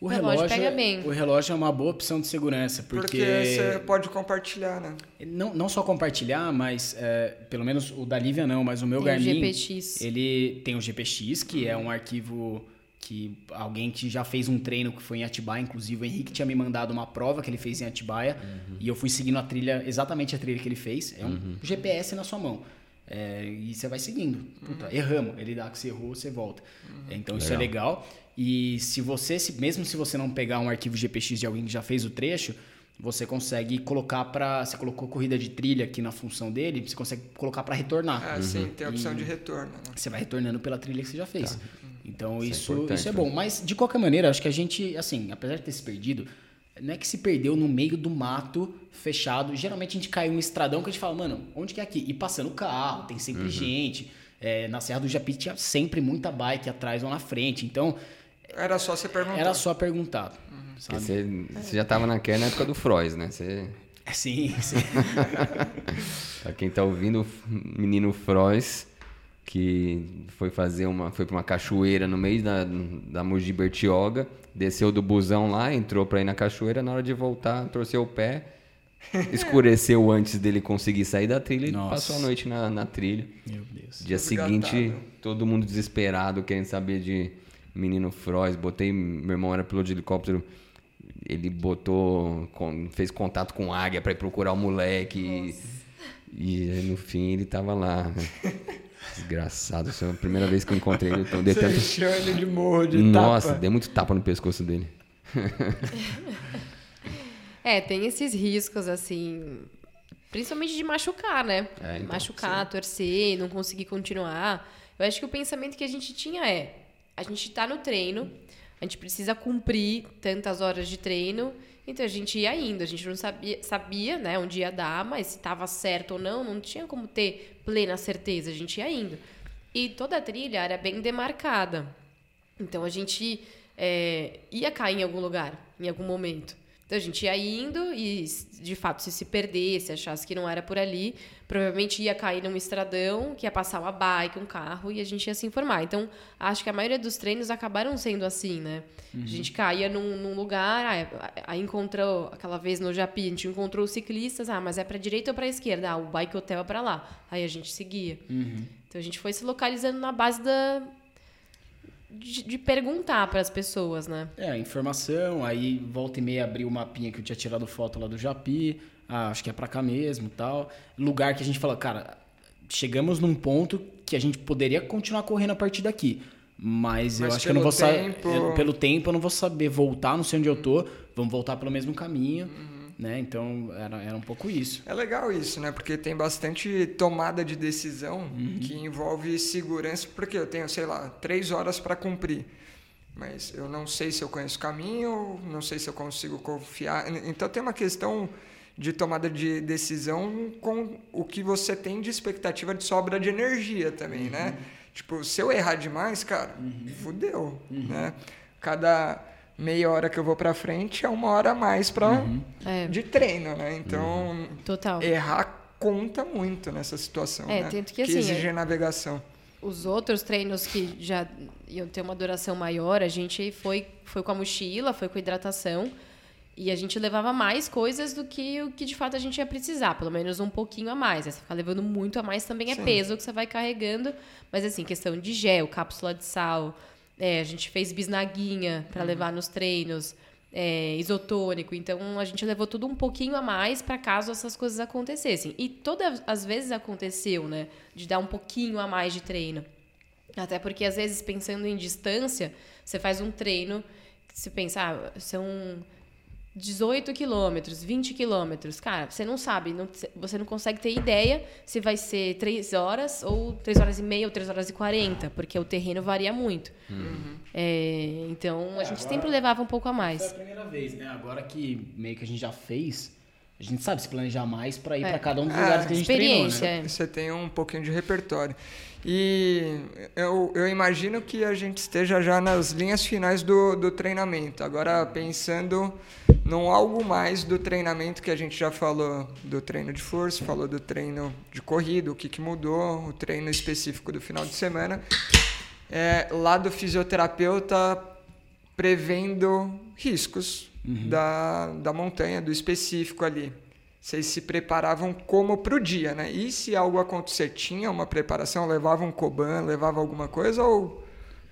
O O relógio relógio, pega bem. O relógio é uma boa opção de segurança, porque. Porque você pode compartilhar, né? Não, não só compartilhar, mas é, pelo menos o da Lívia não, mas o meu Tem o Garmin. GPX. Ele tem o GPX, que é um arquivo que alguém que já fez um treino que foi em Atibaia, inclusive o Henrique tinha me mandado uma prova que ele fez em Atibaia e eu fui seguindo a trilha, exatamente a trilha que ele fez. É um GPS na sua mão. É, e você vai seguindo. Puta, erramos. Ele dá que você errou, você volta. É, então isso é legal. E se você, mesmo se você não pegar um arquivo GPX de alguém que já fez o trecho, você consegue colocar para, você colocou corrida de trilha aqui na função dele, você consegue colocar para retornar. Ah, sim, tem a opção de retorno. Né? Você vai retornando pela trilha que você já fez. Então Isso é isso, importante, isso é né? bom. Mas de qualquer maneira, acho que a gente, assim, apesar de ter se perdido, não é que se perdeu no meio do mato fechado. Geralmente a gente caiu um estradão que a gente fala, mano, onde que é aqui? E passando carro, tem sempre gente. É, na Serra do Japi tinha sempre muita bike atrás ou na frente. Então Era só você perguntar. era só perguntar. Sabe? você, você já tava naquela na época do Frois, né? Você, É, Sim, sim. pra quem tá ouvindo, o menino Frois, que foi fazer uma. Foi pra uma cachoeira no meio da, da Mogi Bertioga, desceu do busão lá, entrou pra ir na cachoeira, na hora de voltar, torceu o pé, escureceu antes dele conseguir sair da trilha e passou a noite na, na trilha. Meu Deus. Dia seguinte, todo mundo desesperado, querendo saber de menino Frois. Botei, meu irmão era piloto de helicóptero, ele botou, com- fez contato com águia para ir procurar o moleque. E, e no fim ele tava lá. né? Desgraçado, é a primeira vez que eu encontrei ele. Eu dei Você tanto... ele de morro, de Nossa, tapa. dei muito tapa no pescoço dele. É, tem esses riscos, assim. Principalmente de machucar, né? É, então, machucar, torcer, não conseguir continuar. Eu acho que o pensamento que a gente tinha é: a gente tá no treino, a gente precisa cumprir tantas horas de treino. Então a gente ia indo, a gente não sabia, sabia né, onde ia dar, mas se estava certo ou não, não tinha como ter plena certeza, a gente ia indo. E toda a trilha era bem demarcada. Então a gente é, ia cair em algum lugar, em algum momento. Então a gente ia indo e, de fato, se se perdesse, achasse que não era por ali, provavelmente ia cair num estradão, que ia passar uma bike, um carro, e a gente ia se informar. Então, acho que a maioria dos treinos acabaram sendo assim, né? Uhum. A gente caía num, num lugar, aí, aí, encontrou, aquela vez no Japi, a gente encontrou os ciclistas, ah, mas é para direita ou para esquerda? Ah, o bike hotel é para lá. Aí a gente seguia. Uhum. Então a gente foi se localizando na base da, de, de perguntar para as pessoas, né? É, informação, aí volta e meia abriu o mapinha que eu tinha tirado foto lá do Japi, ah, acho que é para cá mesmo tal. Lugar que a gente fala, cara, chegamos num ponto que a gente poderia continuar correndo a partir daqui. Mas, mas eu acho que eu não vou saber. Pelo tempo, eu não vou saber voltar, não sei onde eu tô. Vamos voltar pelo mesmo caminho. Uhum. Né? Então era, era um pouco isso. É legal isso, né? Porque tem bastante tomada de decisão uhum. que envolve segurança, porque eu tenho, sei lá, três horas para cumprir. Mas eu não sei se eu conheço o caminho, não sei se eu consigo confiar. Então tem uma questão de tomada de decisão com o que você tem de expectativa de sobra de energia também, né? uhum. né? Tipo, se eu errar demais, cara, uhum. fudeu, uhum. né? Cada meia hora que eu vou para frente é uma hora a mais para uhum. É. de treino, né? Então, uhum. Total. errar conta muito nessa situação, é, né? Tanto que, que assim, exige é... navegação. Os outros treinos que já iam ter uma duração maior, a gente foi, foi com a mochila, foi com a hidratação. E a gente levava mais coisas do que o que de fato a gente ia precisar, pelo menos um pouquinho a mais. Você ficar levando muito a mais também é Sim. peso que você vai carregando. Mas assim, questão de gel, cápsula de sal, é, a gente fez bisnaguinha para uhum. levar nos treinos, é, isotônico. Então a gente levou tudo um pouquinho a mais para caso essas coisas acontecessem. E todas as vezes aconteceu, né? De dar um pouquinho a mais de treino. Até porque às vezes pensando em distância, você faz um treino que você pensa, ah, são 18 quilômetros, 20 quilômetros. Cara, você não sabe, não, você não consegue ter ideia se vai ser 3 horas, ou 3 horas e meia, ou 3 horas e 40, porque o terreno varia muito. Uhum. É, então, é, a gente agora, sempre levava um pouco a mais. Foi a primeira vez, né? Agora que meio que a gente já fez, a gente sabe se planejar mais para ir é. para cada um dos lugares que a gente treinou, né? É. Você tem um pouquinho de repertório. E eu, eu imagino que a gente esteja já nas linhas finais do, do treinamento. Agora, pensando num algo mais do treinamento que a gente já falou do treino de força, falou do treino de corrida, o que, que mudou, o treino específico do final de semana. É, lá do fisioterapeuta prevendo riscos uhum. da, da montanha, do específico ali. Vocês se preparavam como para o dia, né? E se algo acontecer, tinha uma preparação? Levava um Coban, levava alguma coisa ou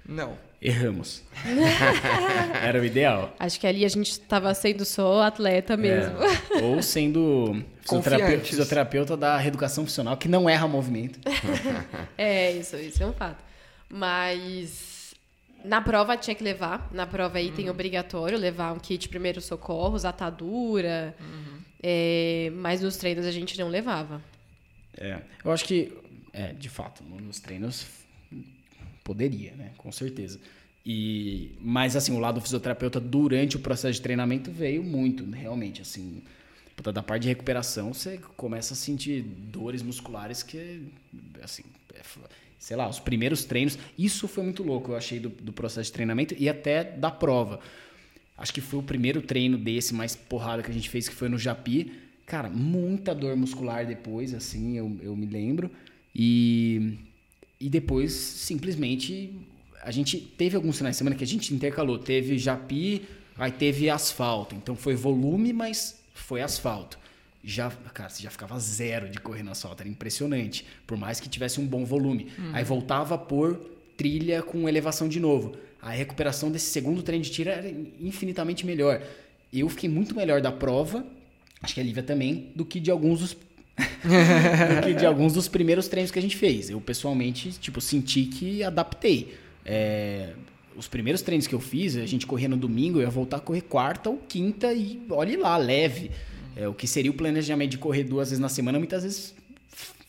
não? Erramos. Era o ideal. Acho que ali a gente estava sendo só atleta mesmo. É. Ou sendo fisioterapeuta, fisioterapeuta da reeducação funcional, que não erra movimento. é, isso, isso é um fato. Mas na prova tinha que levar. Na prova aí uhum. tem obrigatório levar um kit primeiros socorros, atadura. Uhum. É, mas nos treinos a gente não levava. É, eu acho que, é, de fato, nos treinos poderia, né? Com certeza. E, mas assim, o lado fisioterapeuta durante o processo de treinamento veio muito, realmente, assim, da parte de recuperação, você começa a sentir dores musculares que, assim, é, sei lá, os primeiros treinos, isso foi muito louco, eu achei do, do processo de treinamento e até da prova Acho que foi o primeiro treino desse mais porrada que a gente fez, que foi no Japi. Cara, muita dor muscular depois, assim, eu, eu me lembro. E, e depois, simplesmente, a gente teve alguns finais de semana que a gente intercalou. Teve Japi, aí teve asfalto. Então foi volume, mas foi asfalto. Já, cara, você já ficava zero de correr no asfalto, era impressionante. Por mais que tivesse um bom volume. Uhum. Aí voltava por trilha com elevação de novo a recuperação desse segundo treino de tiro era infinitamente melhor. Eu fiquei muito melhor da prova, acho que a Lívia também, do que de alguns dos do que de alguns dos primeiros treinos que a gente fez. Eu pessoalmente, tipo, senti que adaptei. É, os primeiros treinos que eu fiz, a gente corria no domingo, eu ia voltar a correr quarta ou quinta e olhe lá, leve. É, o que seria o planejamento de correr duas vezes na semana, muitas vezes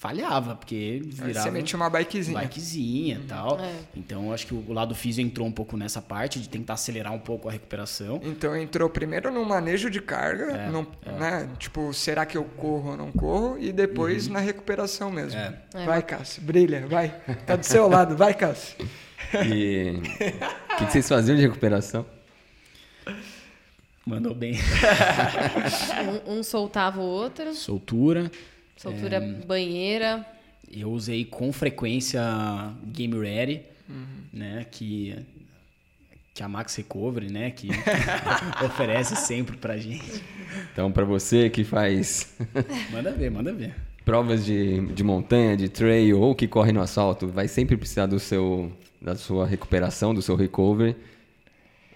falhava, porque virava você metia uma bikezinha. bikezinha e tal. É. Então eu acho que o lado físico entrou um pouco nessa parte de tentar acelerar um pouco a recuperação. Então entrou primeiro no manejo de carga, É, num- né? Tipo, será que eu corro ou não corro? E depois na recuperação mesmo. É. É. Vai, Cássio, brilha, vai. Tá do seu lado, vai, Cássio. E o que, que vocês faziam de recuperação? Mandou bem. Um, um soltava o outro, Soltura. Soltura É. banheira. Eu usei com frequência Game Ready, Uhum. né? Que, que a Max Recovery, né? Que oferece sempre pra gente. Então, para você que faz Manda ver, manda ver. provas de, de montanha, de trail ou que corre no asfalto, vai sempre precisar do seu, da sua recuperação, do seu recovery.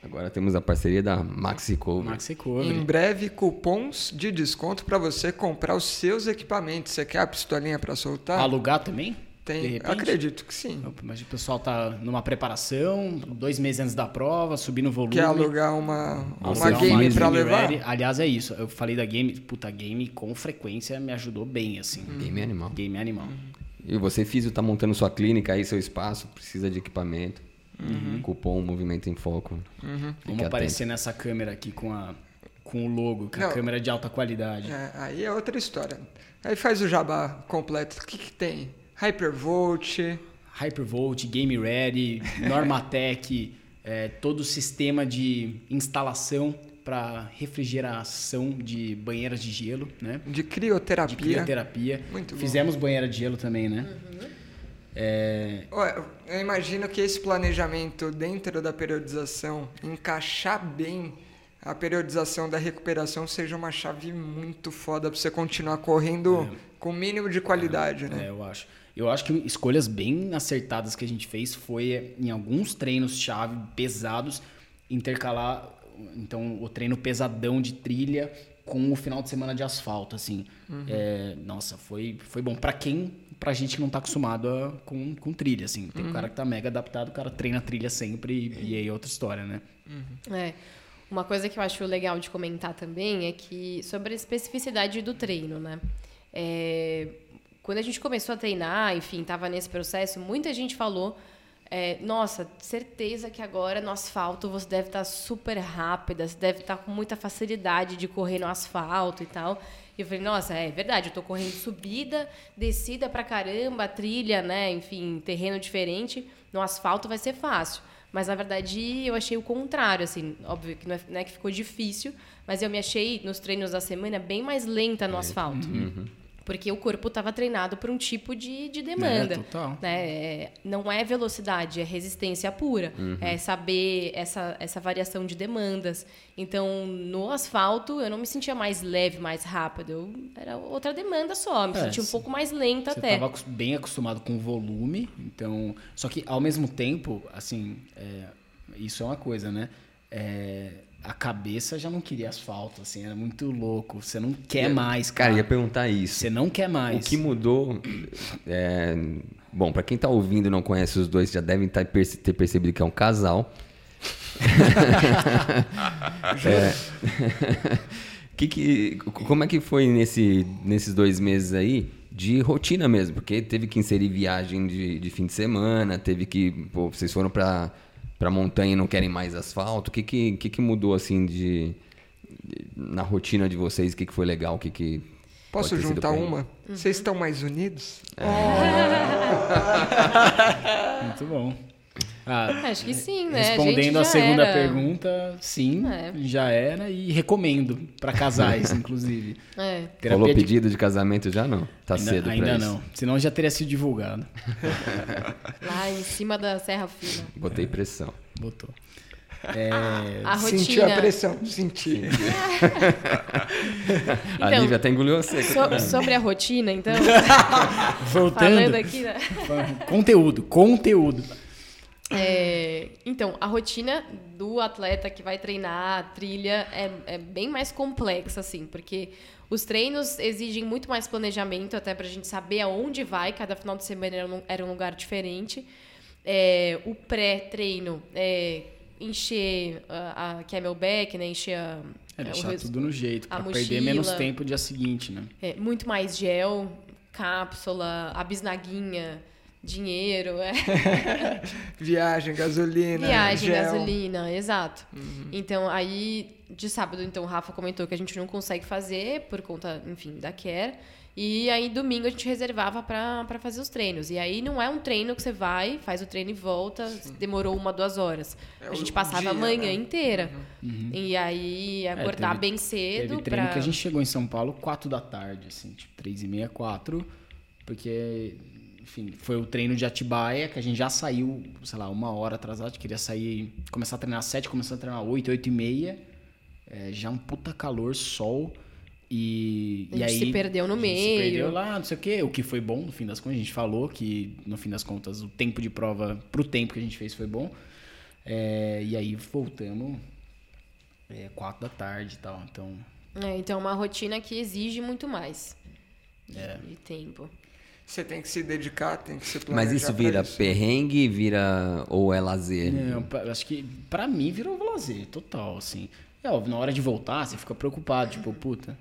Agora temos a parceria da Max Recovery. Max Em breve, cupons de desconto para você comprar os seus equipamentos. Você quer a pistolinha para soltar? Alugar também? De Tem, repente? acredito que sim. Mas o pessoal tá numa preparação, dois meses antes da prova, subindo o volume. Quer alugar uma, Alugar uma game para levar? Ready. Aliás, é isso. Eu falei da game, puta, game com frequência me ajudou bem, assim. Game animal. Game animal. E você, físio, tá montando sua clínica aí, seu espaço, precisa de equipamento. Cupom Movimento em Foco. Fique Vamos atento. aparecer nessa câmera aqui com, a, com o logo, com a Não. câmera de alta qualidade. É, aí é outra história. Aí faz o jabá completo. O que, que tem? Hypervolt, Hypervolt, Game Ready, Normatec, é, todo o sistema de instalação para refrigeração de banheiras de gelo, né? de De crioterapia. crioterapia. Muito bom. Fizemos banheira de gelo também, né? É, Eu imagino que esse planejamento dentro da periodização, encaixar bem a periodização da recuperação, seja uma chave muito foda pra você continuar correndo com o mínimo de qualidade, né? É, eu acho. Eu acho que escolhas bem acertadas que a gente fez foi em alguns treinos-chave pesados intercalar então o treino pesadão de trilha com o final de semana de asfalto, assim. É, nossa, foi, foi bom. Pra quem, pra gente que não tá acostumado a- com, com trilha, assim. Tem um cara que tá mega adaptado, o cara treina trilha sempre e, e aí é outra história, né? É. Uma coisa que eu acho legal de comentar também é que sobre a especificidade do treino, né? É, quando a gente começou a treinar, enfim, estava nesse processo, muita gente falou, é, nossa, certeza que agora no asfalto você deve estar super rápida, você deve estar com muita facilidade de correr no asfalto e tal. E eu falei, nossa, é verdade, eu tô correndo subida, descida pra caramba, trilha, né? Enfim, terreno diferente. No asfalto vai ser fácil. Mas na verdade eu achei o contrário, assim, óbvio que não é, não é que ficou difícil, mas eu me achei nos treinos da semana bem mais lenta no asfalto. Porque o corpo estava treinado para um tipo de, de demanda. É, total. né? É, não é velocidade, é resistência pura. É saber essa, essa variação de demandas. Então, no asfalto, eu não me sentia mais leve, mais rápido. Eu, era outra demanda só. Me É, sentia um pouco mais lenta Você até. estava bem acostumado com o volume, então. Só que ao mesmo tempo, assim, é, isso é uma coisa, né? É, a cabeça já não queria asfalto, assim, era muito louco. Você não quer mais, Cara, cara. ia perguntar isso. Você não quer mais. O que mudou. é, bom, pra quem tá ouvindo e não conhece os dois, já devem tá ter percebido que é um casal. É. que que, como é que foi nesse, nesses dois meses aí de rotina mesmo? Porque teve que inserir viagem de, de fim de semana, teve que. Pô, vocês foram pra, pra montanha e não querem mais asfalto. O que, que, que, que mudou assim de, de- na rotina de vocês? O que, que foi legal? O que, que Posso juntar uma? Vocês estão mais unidos? Muito bom. Ah, Acho que sim, né? A Respondendo a, já segunda era. pergunta, sim, É. já era e recomendo para casais, inclusive. É. Rolou de- pedido de casamento já não? Tá ainda, cedo ainda não, senão já teria sido divulgado. Lá em cima da Serra Fina. Botei pressão. Botou. É, A rotina. Sentiu a pressão? Senti. a Então, Lívia até engoliu a seca. So- sobre a rotina, então, voltando, falando aqui, né? conteúdo, conteúdo. É, então, a rotina do atleta que vai treinar a trilha é, é bem mais complexa, assim, porque os treinos exigem muito mais planejamento, até pra gente saber aonde vai, cada final de semana era um, lugar diferente. É, o pré-treino é encher a, a camelback, né? Encher a. É o deixar res- tudo no jeito, a para perder menos tempo no dia seguinte, né? é, muito mais gel, cápsula, a bisnaguinha, dinheiro, é. Viagem, gasolina. Viagem, gel. gasolina, exato. Então, aí, de sábado, então, o Rafa comentou que a gente não consegue fazer por conta, enfim, da Care. E aí, domingo, a gente reservava pra pra fazer os treinos. E aí, não é um treino que você vai, faz o treino e volta, demorou uma, duas horas. É a gente passava a dia, manhã né? inteira. E aí, acordar teve- bem cedo Teve treino pra... que a gente chegou em São Paulo 4 da tarde, assim, tipo 3 e meia, 4, porque, enfim, foi o treino de Atibaia, que a gente já saiu, sei lá, uma hora atrasado, queria sair, começar a treinar às 7, começar a treinar às 8, 8 e meia, é, já um puta calor, sol, e, A e gente aí... se perdeu no meio. Se perdeu lá, não sei o quê, o que foi bom, no fim das contas, a gente falou que, no fim das contas, o tempo de prova, pro tempo que a gente fez foi bom, é, e aí voltamos... É, quatro da tarde e tal, então É, então, é uma rotina que exige muito mais de, É. de tempo. Você tem que se dedicar, tem que se Mas planejar isso pra vira isso. perrengue, vira ou é lazer? Não, acho que pra mim virou lazer, total, assim. É óbvio, na hora de voltar, você fica preocupado, tipo, puta,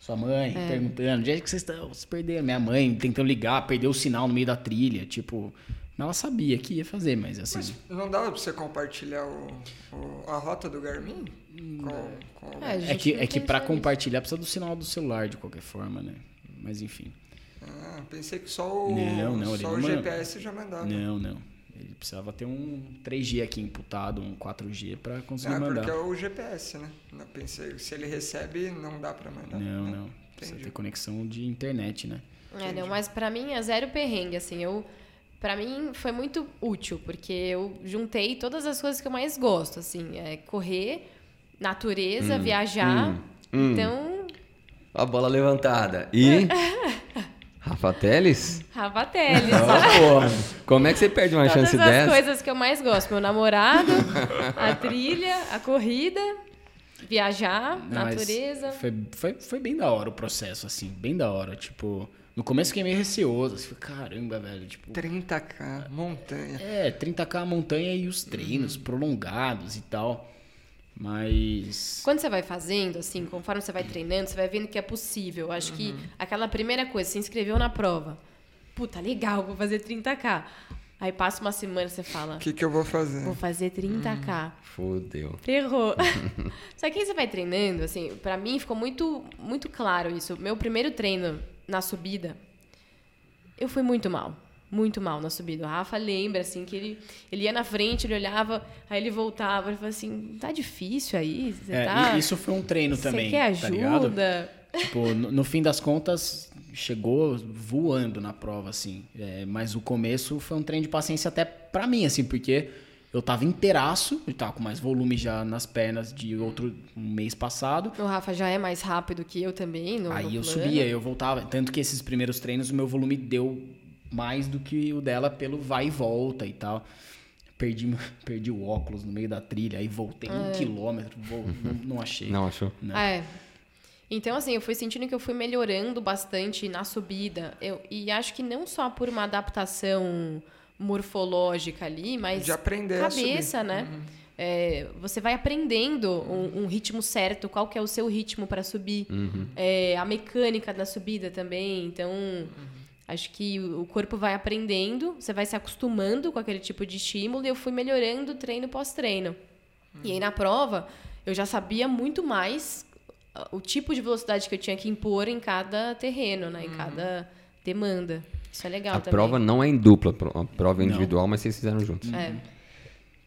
sua mãe perguntando, onde é que vocês estão? Se perderam. Minha mãe tentando ligar, perdeu o sinal no meio da trilha, tipo, mas ela sabia que ia fazer, mas assim. Mas não dava pra você compartilhar o, o- a rota do Garmin? Com, com... É, É gente que, é que pra compartilhar precisa do sinal do celular de qualquer forma, né? Mas enfim. Ah, pensei que só o, Não, não, só não o manda. GPS já mandava. Não, não. Ele precisava ter um 3G aqui imputado, um 4G pra conseguir Ah, mandar. porque é o GPS, né? Não, pensei, se ele recebe, não dá pra mandar. Não, né? não. Precisa ter conexão de internet, né? É, não, mas pra mim é zero perrengue, assim, eu... Pra mim foi muito útil, porque eu juntei todas as coisas que eu mais gosto, assim, é correr, natureza, viajar, hum, hum. então, A bola levantada. E. Rafa Teles? Rafa Teles. Como é que você perde uma Todas chance as dessa? coisas que eu mais gosto, meu namorado, a trilha, a corrida, viajar, Não, natureza. Foi, foi, foi bem da hora o processo, assim, bem da hora. Tipo, no começo fiquei meio receoso. Assim, caramba, velho. Tipo, 30k, montanha. é, 30k a montanha e os treinos prolongados e tal. Mas. Quando você vai fazendo, assim, conforme você vai treinando, você vai vendo que é possível. Eu Acho que aquela primeira coisa, se inscreveu na prova. Puta, legal, vou fazer 30k. Aí passa uma semana você fala, O que, que eu vou fazer? vou fazer 30k. Fudeu. Ferrou. Só que aí você vai treinando, assim, pra mim ficou muito, muito claro isso. Meu primeiro treino na subida, eu fui muito mal. Muito mal na subida. O Rafa lembra, assim, que ele, ele ia na frente, ele olhava, aí ele voltava, ele falou assim, tá difícil aí? Você É, tá... e isso foi um treino Você também. quer tá ajuda? Tipo, no, no fim das contas, chegou voando na prova, assim. É, mas o começo foi um treino de paciência até pra mim, assim, porque eu tava inteiraço, eu tava com mais volume já nas pernas de outro mês passado. O Rafa já é mais rápido que eu também. No, Aí no eu plano. subia, eu voltava. Tanto que esses primeiros treinos, o meu volume deu mais do que o dela pelo vai e volta e tal. Perdi, perdi o óculos no meio da trilha, aí voltei É. um quilômetro, vol- não, não achei. Não achou? Não. É. Então, assim, eu fui sentindo que eu fui melhorando bastante na subida. Eu, e acho que não só por uma adaptação morfológica ali, mas De aprender cabeça, né? É, você vai aprendendo um, um ritmo certo, qual que é o seu ritmo para subir, É, a mecânica da subida também. Então, acho que o corpo vai aprendendo, você vai se acostumando com aquele tipo de estímulo e eu fui melhorando treino pós-treino. E aí na prova, eu já sabia muito mais o tipo de velocidade que eu tinha que impor em cada terreno, né? Em cada demanda. Isso é legal A também. prova não é em dupla, a prova é Não. individual, mas vocês fizeram juntos. É.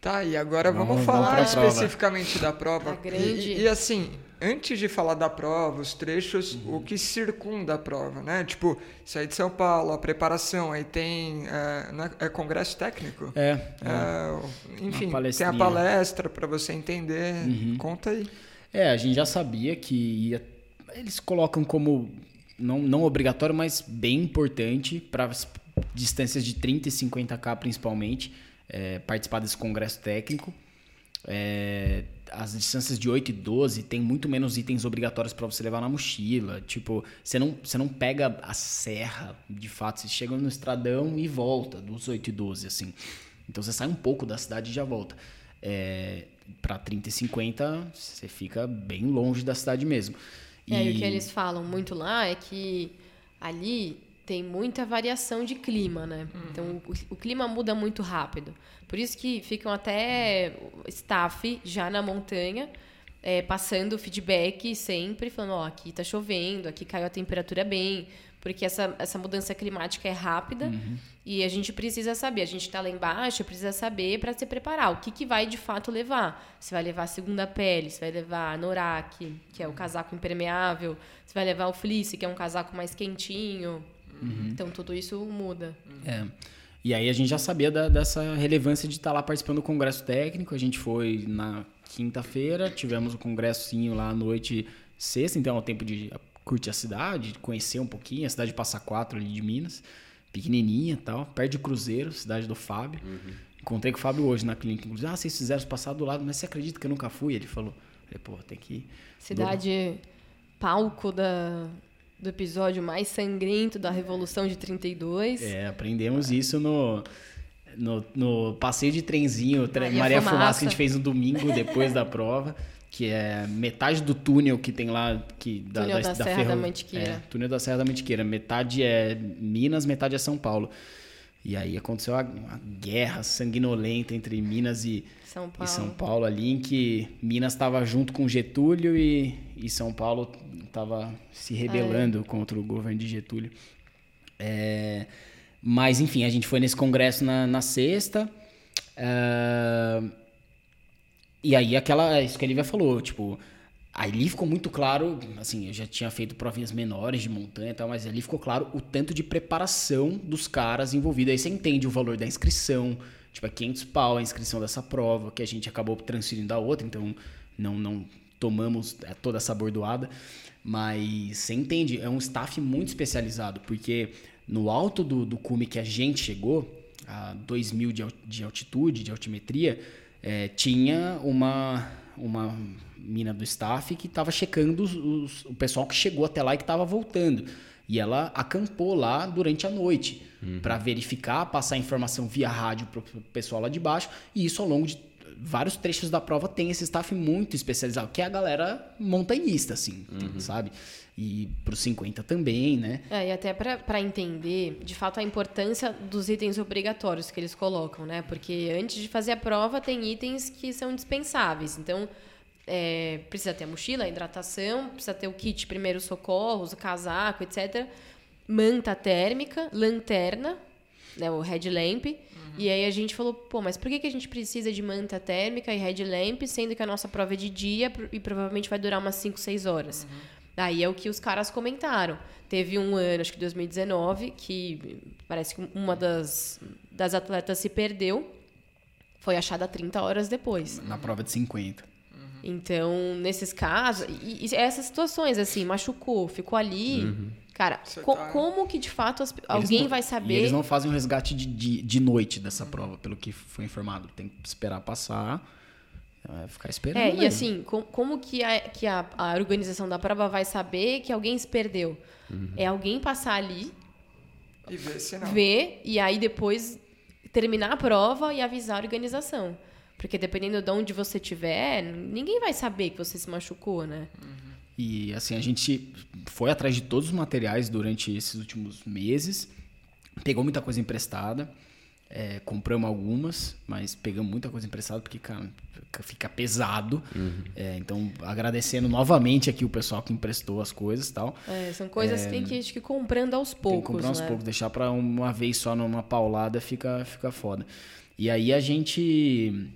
Tá, e agora vamos, Vamos- falar vamos especificamente da prova. A grande- E, e, assim, antes de falar da prova, os trechos, o que circunda a prova, né? Tipo, sair de São Paulo, a preparação, aí tem. É, é- é congresso técnico? É, É, o- enfim, tem a palestra para você entender. Conta aí. É, a gente já sabia que ia. Eles colocam como não, não obrigatório, mas bem importante para distâncias de 30 e 50k principalmente, é, participar desse congresso técnico. É, as distâncias de 8 e 12 tem muito menos itens obrigatórios para você levar na mochila. Tipo, você não, você não pega a serra, de fato, você chega no estradão e volta dos 8 e 12, assim. Então você sai um pouco da cidade e já volta. É, para 30 e 50, você fica bem longe da cidade mesmo. É, e o que eles falam muito lá é que ali tem muita variação de clima, né? Então o, o clima muda muito rápido. Por isso que ficam até staff já na montanha é, passando feedback sempre, falando, ó, aqui tá chovendo, aqui caiu a temperatura bem, porque essa, essa mudança climática é rápida e a gente precisa saber, a gente está lá embaixo, precisa saber para se preparar, o que, que vai de fato levar. Se vai levar a segunda pele, se vai levar a Norak, que é o casaco impermeável, se vai levar o fleece, que é um casaco mais quentinho. Então tudo isso muda. É. E aí a gente já sabia da- dessa relevância de estar lá participando do congresso técnico. A gente foi na quinta-feira, tivemos o congressozinho lá à noite sexta, então é o tempo de curtir a cidade, de conhecer um pouquinho, a cidade de Passa Quatro ali de Minas, pequenininha e tal, perto de Cruzeiro, cidade do Fábio. Encontrei com o Fábio hoje na clínica, inclusive, ah, vocês fizeram passar do lado, mas você acredita que eu nunca fui? Ele falou, falei, pô, tem que ir. Cidade palco da, do episódio mais sangrento da Revolução de 32. É, aprendemos isso no, no, no passeio de trenzinho, tre- Maria Maria, Fumaça. Fumaça. que a gente fez no domingo depois da prova, que é metade do túnel que tem lá. Que, Túnel da Serra da Mantiqueira. É, túnel da Serra da Mantiqueira. Metade é Minas, metade é São Paulo. E aí aconteceu a, a guerra sanguinolenta entre Minas e São e Paulo. São Paulo ali, em que Minas estava junto com Getúlio e, e São Paulo estava se rebelando contra o governo de Getúlio. É, mas, enfim, a gente foi nesse congresso na, na sexta. é, e aí, aquela, isso que a Lívia falou, tipo, ali ficou muito claro, assim, eu já tinha feito provinhas menores de montanha e tal, mas ali ficou claro o tanto de preparação dos caras envolvidos. Aí você entende o valor da inscrição, tipo, é 500 pau a inscrição dessa prova, que a gente acabou transferindo da outra, então não, não tomamos é, toda essa bordoada. Mas você entende, é um staff muito especializado, porque no alto do, do cume que a gente chegou, a 2 mil de, de altitude, de altimetria, é, tinha uma, uma mina do staff que estava checando os- os- o pessoal que chegou até lá e que estava voltando. E ela acampou lá durante a noite para verificar, passar informação via rádio para o pessoal lá de baixo. E isso ao longo de vários trechos da prova tem esse staff muito especializado, que é a galera montanhista, assim, sabe? E pro 50 também, né? É, e até para entender, de fato, a importância dos itens obrigatórios que eles colocam, né? Porque antes de fazer a prova, tem itens que são indispensáveis. Então, é, precisa ter a mochila, a hidratação, precisa ter o kit primeiros socorros, o casaco, etc. Manta térmica, lanterna, né, o headlamp. E aí a gente falou, pô, mas por que, que a gente precisa de manta térmica e headlamp, sendo que a nossa prova é de dia e provavelmente vai durar umas 5, 6 horas? Aí é o que os caras comentaram. Teve um ano, acho que 2019, que parece que uma das, das atletas se perdeu. Foi achada 30 horas depois. Na prova de 50. Então, nesses casos, e, e essas situações, assim, machucou, ficou ali. Cara, Você co- tá- como que de fato as- alguém não- vai E saber? eles não fazem um resgate de, de, de noite dessa prova, pelo que foi informado. Tem que esperar passar, é, ficar esperando. É, e assim, com- como que, a, que a, a organização da prova vai saber que alguém se perdeu? É alguém passar ali, E ver se não. ver, e aí depois terminar a prova e avisar a organização. Porque dependendo de onde você estiver, ninguém vai saber que você se machucou, né? E assim, a gente foi atrás de todos os materiais durante esses últimos meses, pegou muita coisa emprestada, é, compramos algumas, mas pegamos muita coisa emprestada porque, cara, fica- pesado. É, então, agradecendo novamente aqui o pessoal que emprestou as coisas e tal. É, são coisas que tem que, ir comprando aos poucos, Tem que comprar uns né? poucos, deixar pra uma vez só numa paulada fica, fica foda. E aí a gente,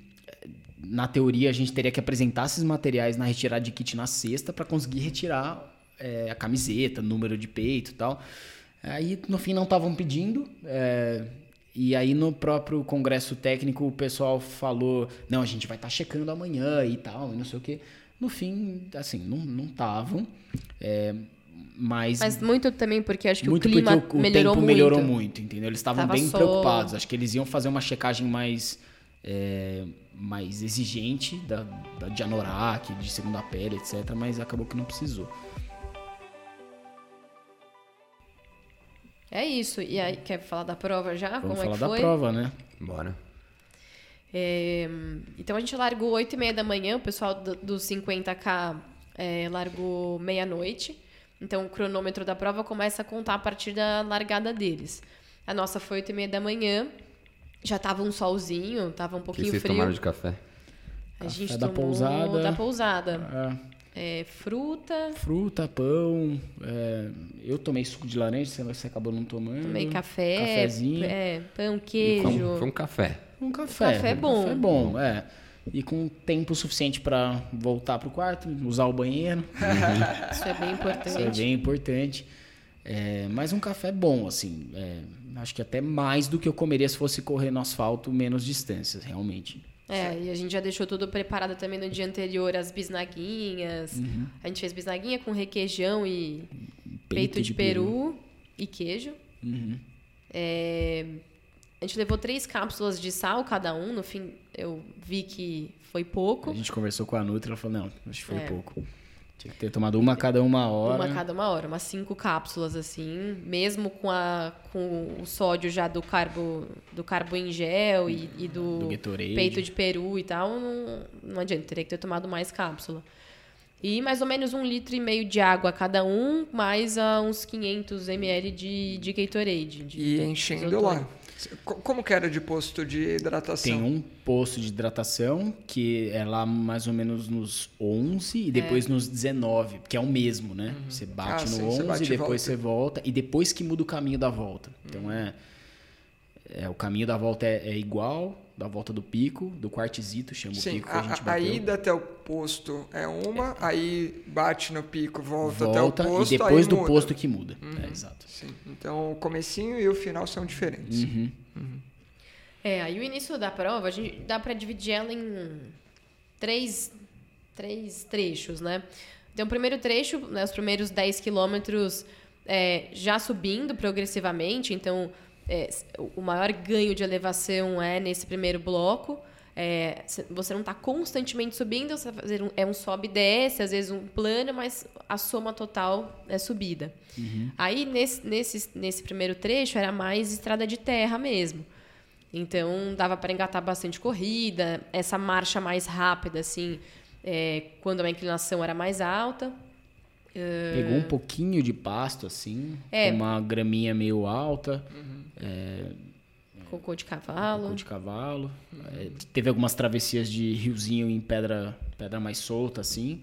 na teoria, a gente teria que apresentar esses materiais na retirada de kit na sexta para conseguir retirar é, a camiseta, número de peito e tal. Aí no fim não estavam pedindo. é, e aí no próprio congresso técnico o pessoal falou, não, a gente vai estar checando amanhã e tal, e não sei o quê. No fim, assim, não estavam. é, mas Mas muito também porque acho que muito o clima porque o, o melhorou tempo muito. melhorou muito, entendeu? Eles estavam Tava bem sol. preocupados. Acho que eles iam fazer uma checagem mais, é, mais exigente da, da, de anorak, de segunda pele, etc. Mas acabou que não precisou. É isso. E aí, quer falar da prova já? Vamos Como é falar que da foi? prova, né? Bora. É, então a gente largou 8 e meia da manhã, o pessoal do, do 50k é, largou meia-noite. Então o cronômetro da prova começa a contar a partir da largada deles. A nossa foi 8 e meia da manhã. Já tava um solzinho, tava um O que pouquinho vocês frio. tomaram de café? A gente da tomou pousada. da pousada. É, É, fruta, fruta, pão. é, eu tomei suco de laranja, você- acabou não tomando. tomei café, Cafezinho. é, pão, Foi queijo. um, foi um café. Um café. Café um bom. Café bom, é. E com tempo suficiente para voltar pro quarto, usar o banheiro. Isso é bem Isso é importante. bem importante. É, mas um café bom, assim. é, acho que até mais do que eu comeria se fosse correr no asfalto menos distâncias, realmente. É, e a gente já deixou tudo preparado também no dia anterior, as bisnaguinhas. Uhum. A gente fez bisnaguinha com requeijão e peito, de, peru, e queijo. Uhum. É, a gente levou três cápsulas de sal cada um. No fim, eu vi que foi pouco. A gente conversou com a Nutri, ela falou, não, acho que foi É. pouco. Tinha que ter tomado uma a cada uma hora. Uma cada uma hora, umas cinco cápsulas, assim. Mesmo com, a, com o sódio já do carbo, do carbo em gel e, e do, Do peito de peru e tal, não, não adianta. Teria que ter tomado mais cápsula. E mais ou menos um litro e meio de água cada um, mais a uns 500 ml de, de Gatorade. de E enchendo isotônico. lá. Co- Como que era de posto de hidratação? Tem um posto de hidratação que é lá mais ou menos nos 11 e depois nos 19, que é o mesmo, né? Você bate Ah, no sim, você 11 bate e depois volta. você volta e depois que muda o caminho da volta. Então é, é o caminho da volta é, é igual da volta do pico, do quartzito, chama o Sim, pico que a, a, gente a- a bateu. ida até o posto é uma, aí bate no pico, volta, até o volta posto, e depois aí do muda. posto que muda. É, exato. Sim. Então o comecinho e o final são diferentes. Uhum. É, aí o início da prova, a gente dá para dividir ela em três, três trechos, né? Então, o primeiro trecho, né, os primeiros 10 quilômetros é, já subindo progressivamente, então é, o maior ganho de elevação é nesse primeiro bloco. É, você não está constantemente subindo, você vai fazer um, é um sobe e desce, às vezes um plano, mas a soma total é subida. Aí, nesse, nesse, nesse primeiro trecho, era mais estrada de terra mesmo. Então, dava para engatar bastante corrida, essa marcha mais rápida, assim, é, quando a inclinação era mais alta. Pegou um pouquinho de pasto assim, É. com uma graminha meio alta. Cocô de Cocô cavalo. de cavalo. É, teve algumas travessias de riozinho em pedra, pedra mais solta, assim.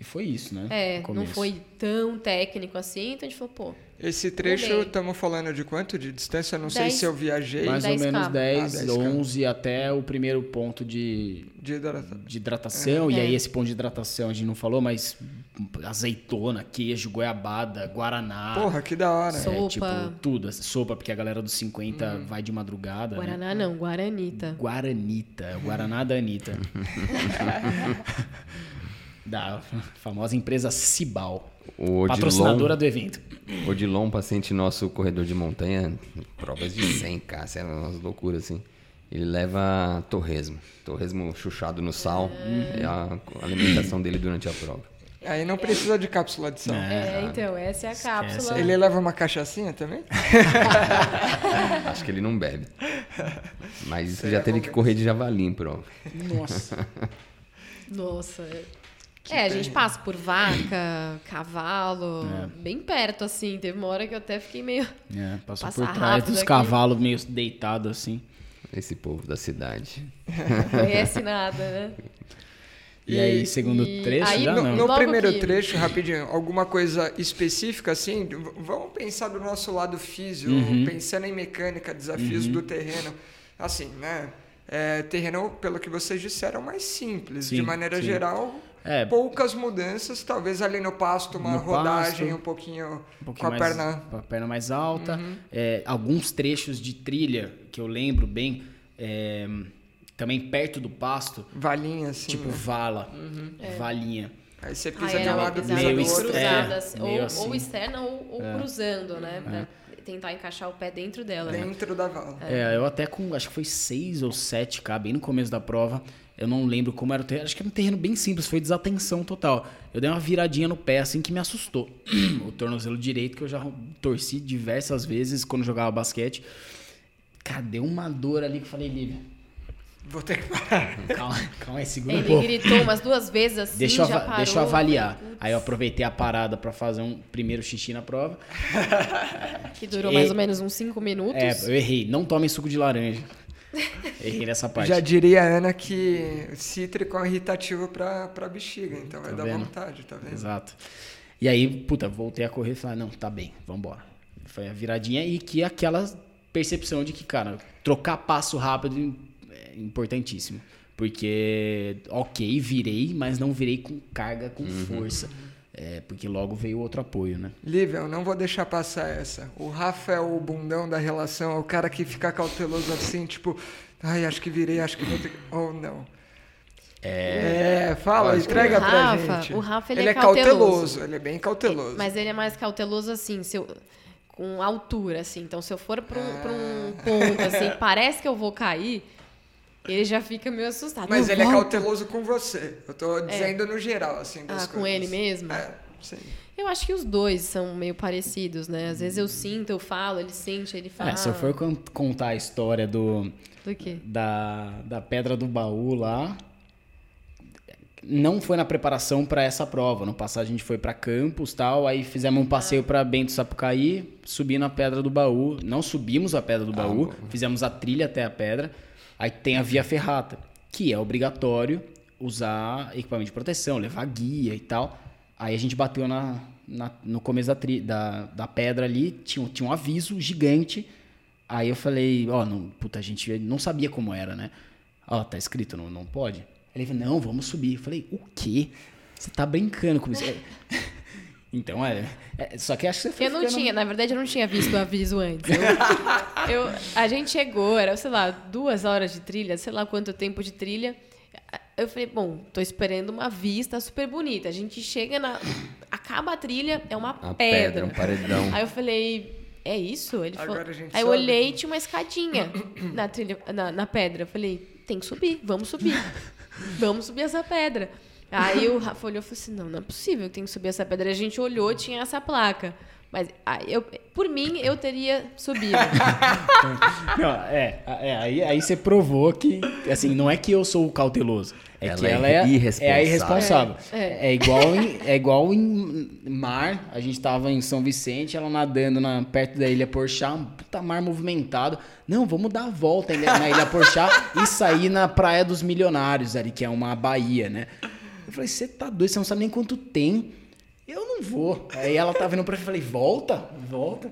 E foi isso, né? É, não foi tão técnico assim, então a gente falou, pô, Esse trecho, estamos falando de quanto de distância? Não sei Dez- se eu viajei Mais 10 ou menos K. 10, Ah, 10 K. 11 até o primeiro ponto de, de hidratação. de hidratação. E É. aí, esse ponto de hidratação a gente não falou, mas azeitona, queijo, goiabada, guaraná. Porra, que da hora. Sopa. É, tipo, tudo. Sopa, porque a galera dos 50 vai de madrugada. né? Guaraná não, Guaranita. Guaranita, Guaraná da Anitta. da famosa empresa Cibal. O Odilon, Patrocinadora do evento. Odilon, paciente nosso, corredor de montanha, provas de 100k, sei lá, umas loucuras assim. Ele leva torresmo. Torresmo chuchado no sal. É a alimentação dele durante a prova. Aí não precisa de cápsula de sal. É, então, essa é a cápsula. Ele leva uma cachaçinha também? Acho que ele não bebe. Mas já teve que correr de javali em prova. Nossa. Nossa. É, a gente passa por vaca, cavalo, É. bem perto, assim. Teve uma hora que eu até fiquei meio. É, passou Passar por trás dos cavalos meio deitados assim. Esse povo da cidade. Não conhece nada, né? E, E- aí, segundo e trecho, aí já No, não. no primeiro que- trecho, rapidinho, alguma coisa específica assim? Vamos pensar do nosso lado físico, Uhum. pensando em mecânica, desafios do terreno. Assim, né? É, terreno, pelo que vocês disseram, mais simples. de Sim, maneira sim. geral, É. poucas mudanças. Talvez ali no pasto, uma No rodagem pasto, um pouquinho, um com pouquinho a mais, perna. com a perna mais alta. Uhum. É, alguns trechos de trilha que eu lembro bem, é, também perto do pasto, Valinha, assim. tipo né? vala, valinha. Aí você Ah, pisa de era um uma lado, do meio é, cruzada, assim, meio ou, assim. ou externa ou, ou cruzando, né? Pra tentar encaixar o pé dentro dela. né? Dentro da vala. É, eu até com, acho que foi 6 ou 7K, bem no começo da prova. Eu não lembro como era o terreno. Acho que era um terreno bem simples, foi desatenção total. Eu dei uma viradinha no pé assim que me assustou. o tornozelo direito, que eu já torci diversas vezes quando jogava basquete. Cara, deu uma dor ali que eu falei, Lívia. Vou ter que parar. Calma, calma aí, segura um Ele pouco. gritou umas duas vezes assim, Deixa eu, parou. deixa eu avaliar. falei, Aí eu aproveitei a parada pra fazer um primeiro xixi na prova. "Putz", Que durou E- mais ou menos uns cinco minutos. É, eu errei. Não tomem suco de laranja. Errei nessa parte. Já diria a Ana que cítrico é um irritativo pra, pra bexiga, então vai Tá dar vendo? vontade, tá vendo? Exato. E aí, puta, voltei a correr e falei, não, tá bem, vambora. Foi a viradinha e que aquela percepção de que, cara, trocar passo rápido é importantíssimo. Porque, ok, virei, mas não virei com carga, com força. É, porque logo veio outro apoio, né? Lívia, eu não vou deixar passar essa. O Rafa é o bundão da relação, é o cara que fica cauteloso assim, tipo, ai, acho que virei, acho que vou ter que... Ou não. É, fala, Lógico. entrega O pra Rafa- gente. o Rafa, ele ele é é cauteloso. cauteloso. ele é bem cauteloso. Mas ele é mais cauteloso assim, se eu- com altura, assim. Então, se eu for pra um, pra um ponto, assim, parece que eu vou cair, ele já fica meio assustado. Mas ele é volta. cauteloso com você. Eu tô dizendo no geral, assim, das Ah, com coisas. ele mesmo? É, sim. Eu acho que os dois são meio parecidos, né? Às vezes eu sinto, eu falo, ele sente, ele fala. É, se eu for con- contar a história do, Do quê? da, da pedra do baú lá. Não foi na preparação para essa prova. No passado a gente foi para Campos tal, aí fizemos um passeio para Bento Sapucaí, subi na pedra do baú. Não subimos a pedra do baú, fizemos a trilha até a pedra. Aí tem a via ferrata, que é obrigatório usar equipamento de proteção, levar guia e tal. Aí a gente bateu na, na- no começo da, tri- da, da pedra ali, tinha, tinha um aviso gigante. Aí eu falei, ó, não, puta, a gente não sabia como era, né? Ó, tá escrito, não, não pode. Ele falou, não, vamos subir. Eu falei, o quê? Você tá brincando com isso? então, é, é, Só que acho que você foi Eu não ficando- tinha, na verdade, eu não tinha visto o aviso antes. Eu, eu- a gente chegou, era, sei lá, duas horas de trilha, sei lá quanto tempo de trilha. Eu falei, bom, tô esperando uma vista super bonita. A gente chega na. Acaba a trilha, é uma Uma pedra. pedra, um paredão. Aí eu falei, é isso? Ele Agora falou. a gente Aí eu olhei e tinha uma escadinha na trilha, na, na pedra. Eu falei, tem que subir, vamos subir. Vamos subir essa pedra. Aí o Rafa olhou e falou assim: não, não é possível que tem que subir essa pedra. A gente olhou, tinha essa placa. Mas aí eu, por mim, eu teria subido. Não, é, é aí, aí você provou que, assim, não é que eu sou o cauteloso. É Ela que é ela é, irresponsável. é irresponsável. É, É, igual em, é igual em mar. A gente tava em São Vicente, ela nadando na, perto da Ilha Porchá, um puta mar movimentado. Não, vamos dar a volta na na Ilha Porchá e sair na Praia dos Milionários ali, que é uma baía, né? Eu falei, você tá doido, você não sabe nem quanto tem. Eu não vou. Aí ela tá vindo pra mim e falei, volta, volta.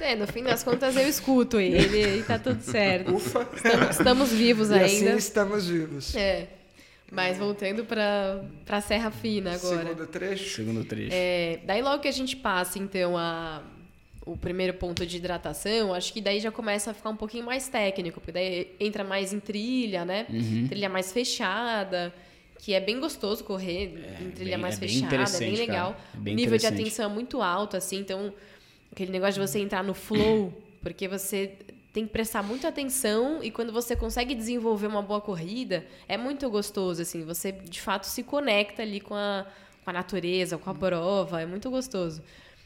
É, no fim das contas, eu escuto ele e tá tudo certo. Ufa. Estamos, estamos vivos E ainda. assim estamos vivos. É. Mas voltando pra, pra Serra Fina agora. Segundo trecho. Segundo trecho. É, daí logo que a gente passa, então, a, o primeiro ponto de hidratação, acho que daí já começa a ficar um pouquinho mais técnico, porque daí entra mais em trilha, né? Uhum. Trilha mais fechada, que é bem gostoso correr em trilha bem- mais é fechada, é bem legal. cara. É bem o nível de atenção é muito alto, assim, então aquele negócio de você entrar no flow, porque você tem que prestar muita atenção e quando você consegue desenvolver uma boa corrida, é muito gostoso, assim, você de fato se conecta ali com a, com a natureza, com a prova, é muito gostoso.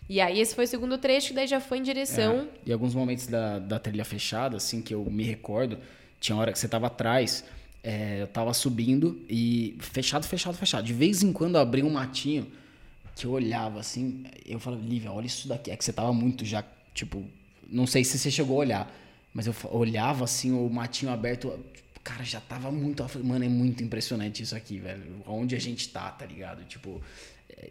E aí esse foi o segundo trecho, que daí já foi em direção... É, E alguns momentos da, da trilha fechada, assim, que eu me recordo, tinha hora que você tava atrás, é, eu tava subindo e fechado, fechado, fechado. De vez em quando abria um matinho que eu olhava assim, eu falava, Lívia, olha isso daqui. É que você tava muito já, tipo, não sei se você chegou a olhar, mas eu olhava assim, o matinho aberto, tipo, cara, já tava muito. Mano, é muito impressionante isso aqui, velho. Onde a gente tá, tá ligado? Tipo.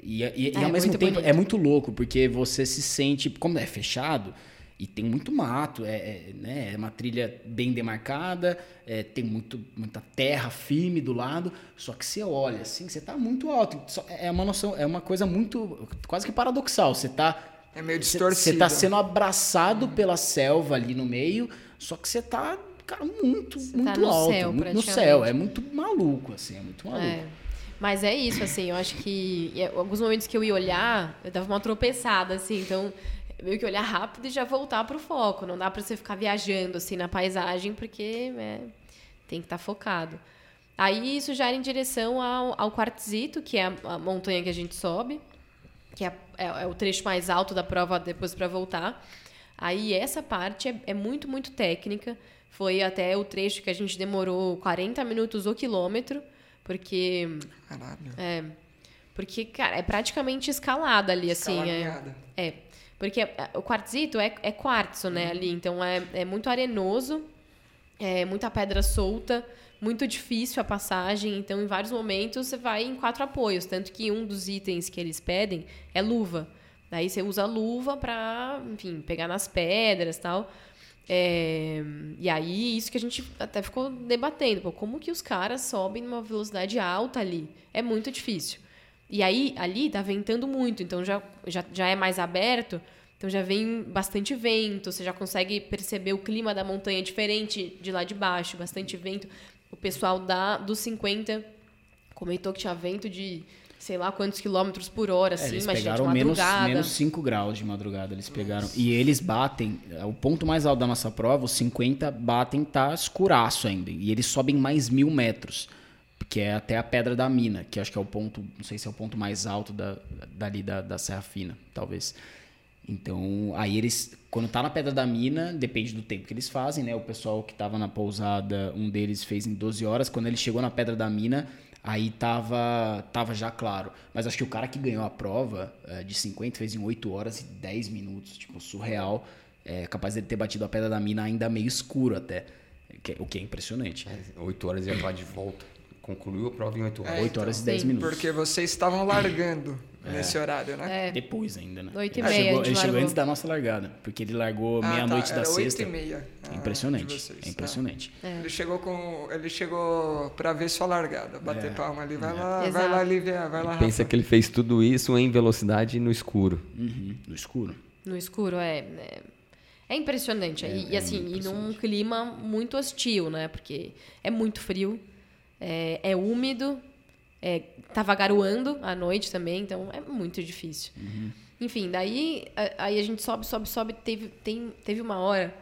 E, e- e É, ao mesmo muito tempo bonito. é muito louco, porque você se sente. Como é fechado, e tem muito mato, é, é, né, é uma trilha bem demarcada, é, tem muito, muita terra firme do lado, só que você olha assim, você tá muito alto. Só- É uma noção, é uma coisa muito. quase que paradoxal. Você tá. É meio Você distorcido. tá sendo abraçado pela selva ali no meio, só que você tá, cara, muito, Você muito tá no alto. céu, muito no céu. É muito maluco, assim, é muito maluco. É. Mas é isso, assim, eu acho que alguns momentos que eu ia olhar, eu dava uma tropeçada, assim, então meio que olhar rápido e já voltar pro foco. Não dá pra você ficar viajando, assim, na paisagem, porque é, tem que estar focado. Aí isso já era em direção ao, ao quartzito, que é a, a montanha que a gente sobe, que é, é- é o trecho mais alto da prova depois para voltar. Aí essa parte é, é muito, muito técnica. Foi até o trecho que a gente demorou 40 minutos o quilômetro, porque. Caralho. É. Porque, cara, é praticamente escalada ali, assim. É, é. Porque é, o quartzito é, é quartzo, né, ali. Então é, é muito arenoso, é muita pedra solta, muito difícil a passagem. Então, em vários momentos, você vai em quatro apoios. Tanto que um dos itens que eles pedem é luva. Daí você usa a luva pra, enfim, pegar nas pedras e tal. É, e aí, isso que a gente até ficou debatendo. Pô, como que os caras sobem numa velocidade alta ali? É muito difícil. E aí, ali tá ventando muito, então já, já, já é mais aberto, então já vem bastante vento, você já consegue perceber o clima da montanha diferente de lá de baixo, bastante vento. O pessoal da, dos 50 comentou que tinha vento de sei lá quantos quilômetros por hora, É, assim, eles mas pegaram menos, madrugada. menos 5 graus de madrugada, eles pegaram. E eles batem, é, o ponto mais alto da nossa prova, os 50 batem, tá escuraço ainda. E eles sobem mais mil metros, que é até a Pedra da Mina, que acho que é o ponto, não sei se é o ponto mais alto da, dali da, da Serra Fina, talvez. Então, aí eles, quando tá na Pedra da Mina, depende do tempo que eles fazem, né? O pessoal que tava na pousada, um deles fez em 12 horas. Quando ele chegou na Pedra da Mina, aí tava, tava já claro. Mas acho que o cara que ganhou a prova eh, de 50 fez em 8 horas e 10 minutos, tipo, surreal. É capaz dele ter batido a Pedra da Mina ainda meio escuro até, que- o que é impressionante. Oito horas ia lá de volta. Concluiu a prova em oito horas. É, 8 horas e 10 sim. minutos. Porque vocês estavam largando nesse horário, né? É, Depois ainda, né? Oito e ele meia chegou, ele chegou antes da nossa largada, porque ele largou Ah, meia-noite tá, da sexta. e meia, ah, É impressionante. vocês, é tá. impressionante. Ele chegou com. Ele chegou pra ver sua largada, bater É. palma ali. Vai lá, vai Exato. lá, Lívia, vai lá. Pensa que ele fez tudo isso em velocidade no escuro. Uhum, No escuro. no escuro, é. É, é impressionante. É, e, é assim, e num clima muito hostil, né? Porque é muito frio, é, é úmido, é, tava garoando à noite também, então é muito difícil. Uhum. Enfim, daí a, aí a gente sobe, sobe, sobe. Teve, tem, teve uma hora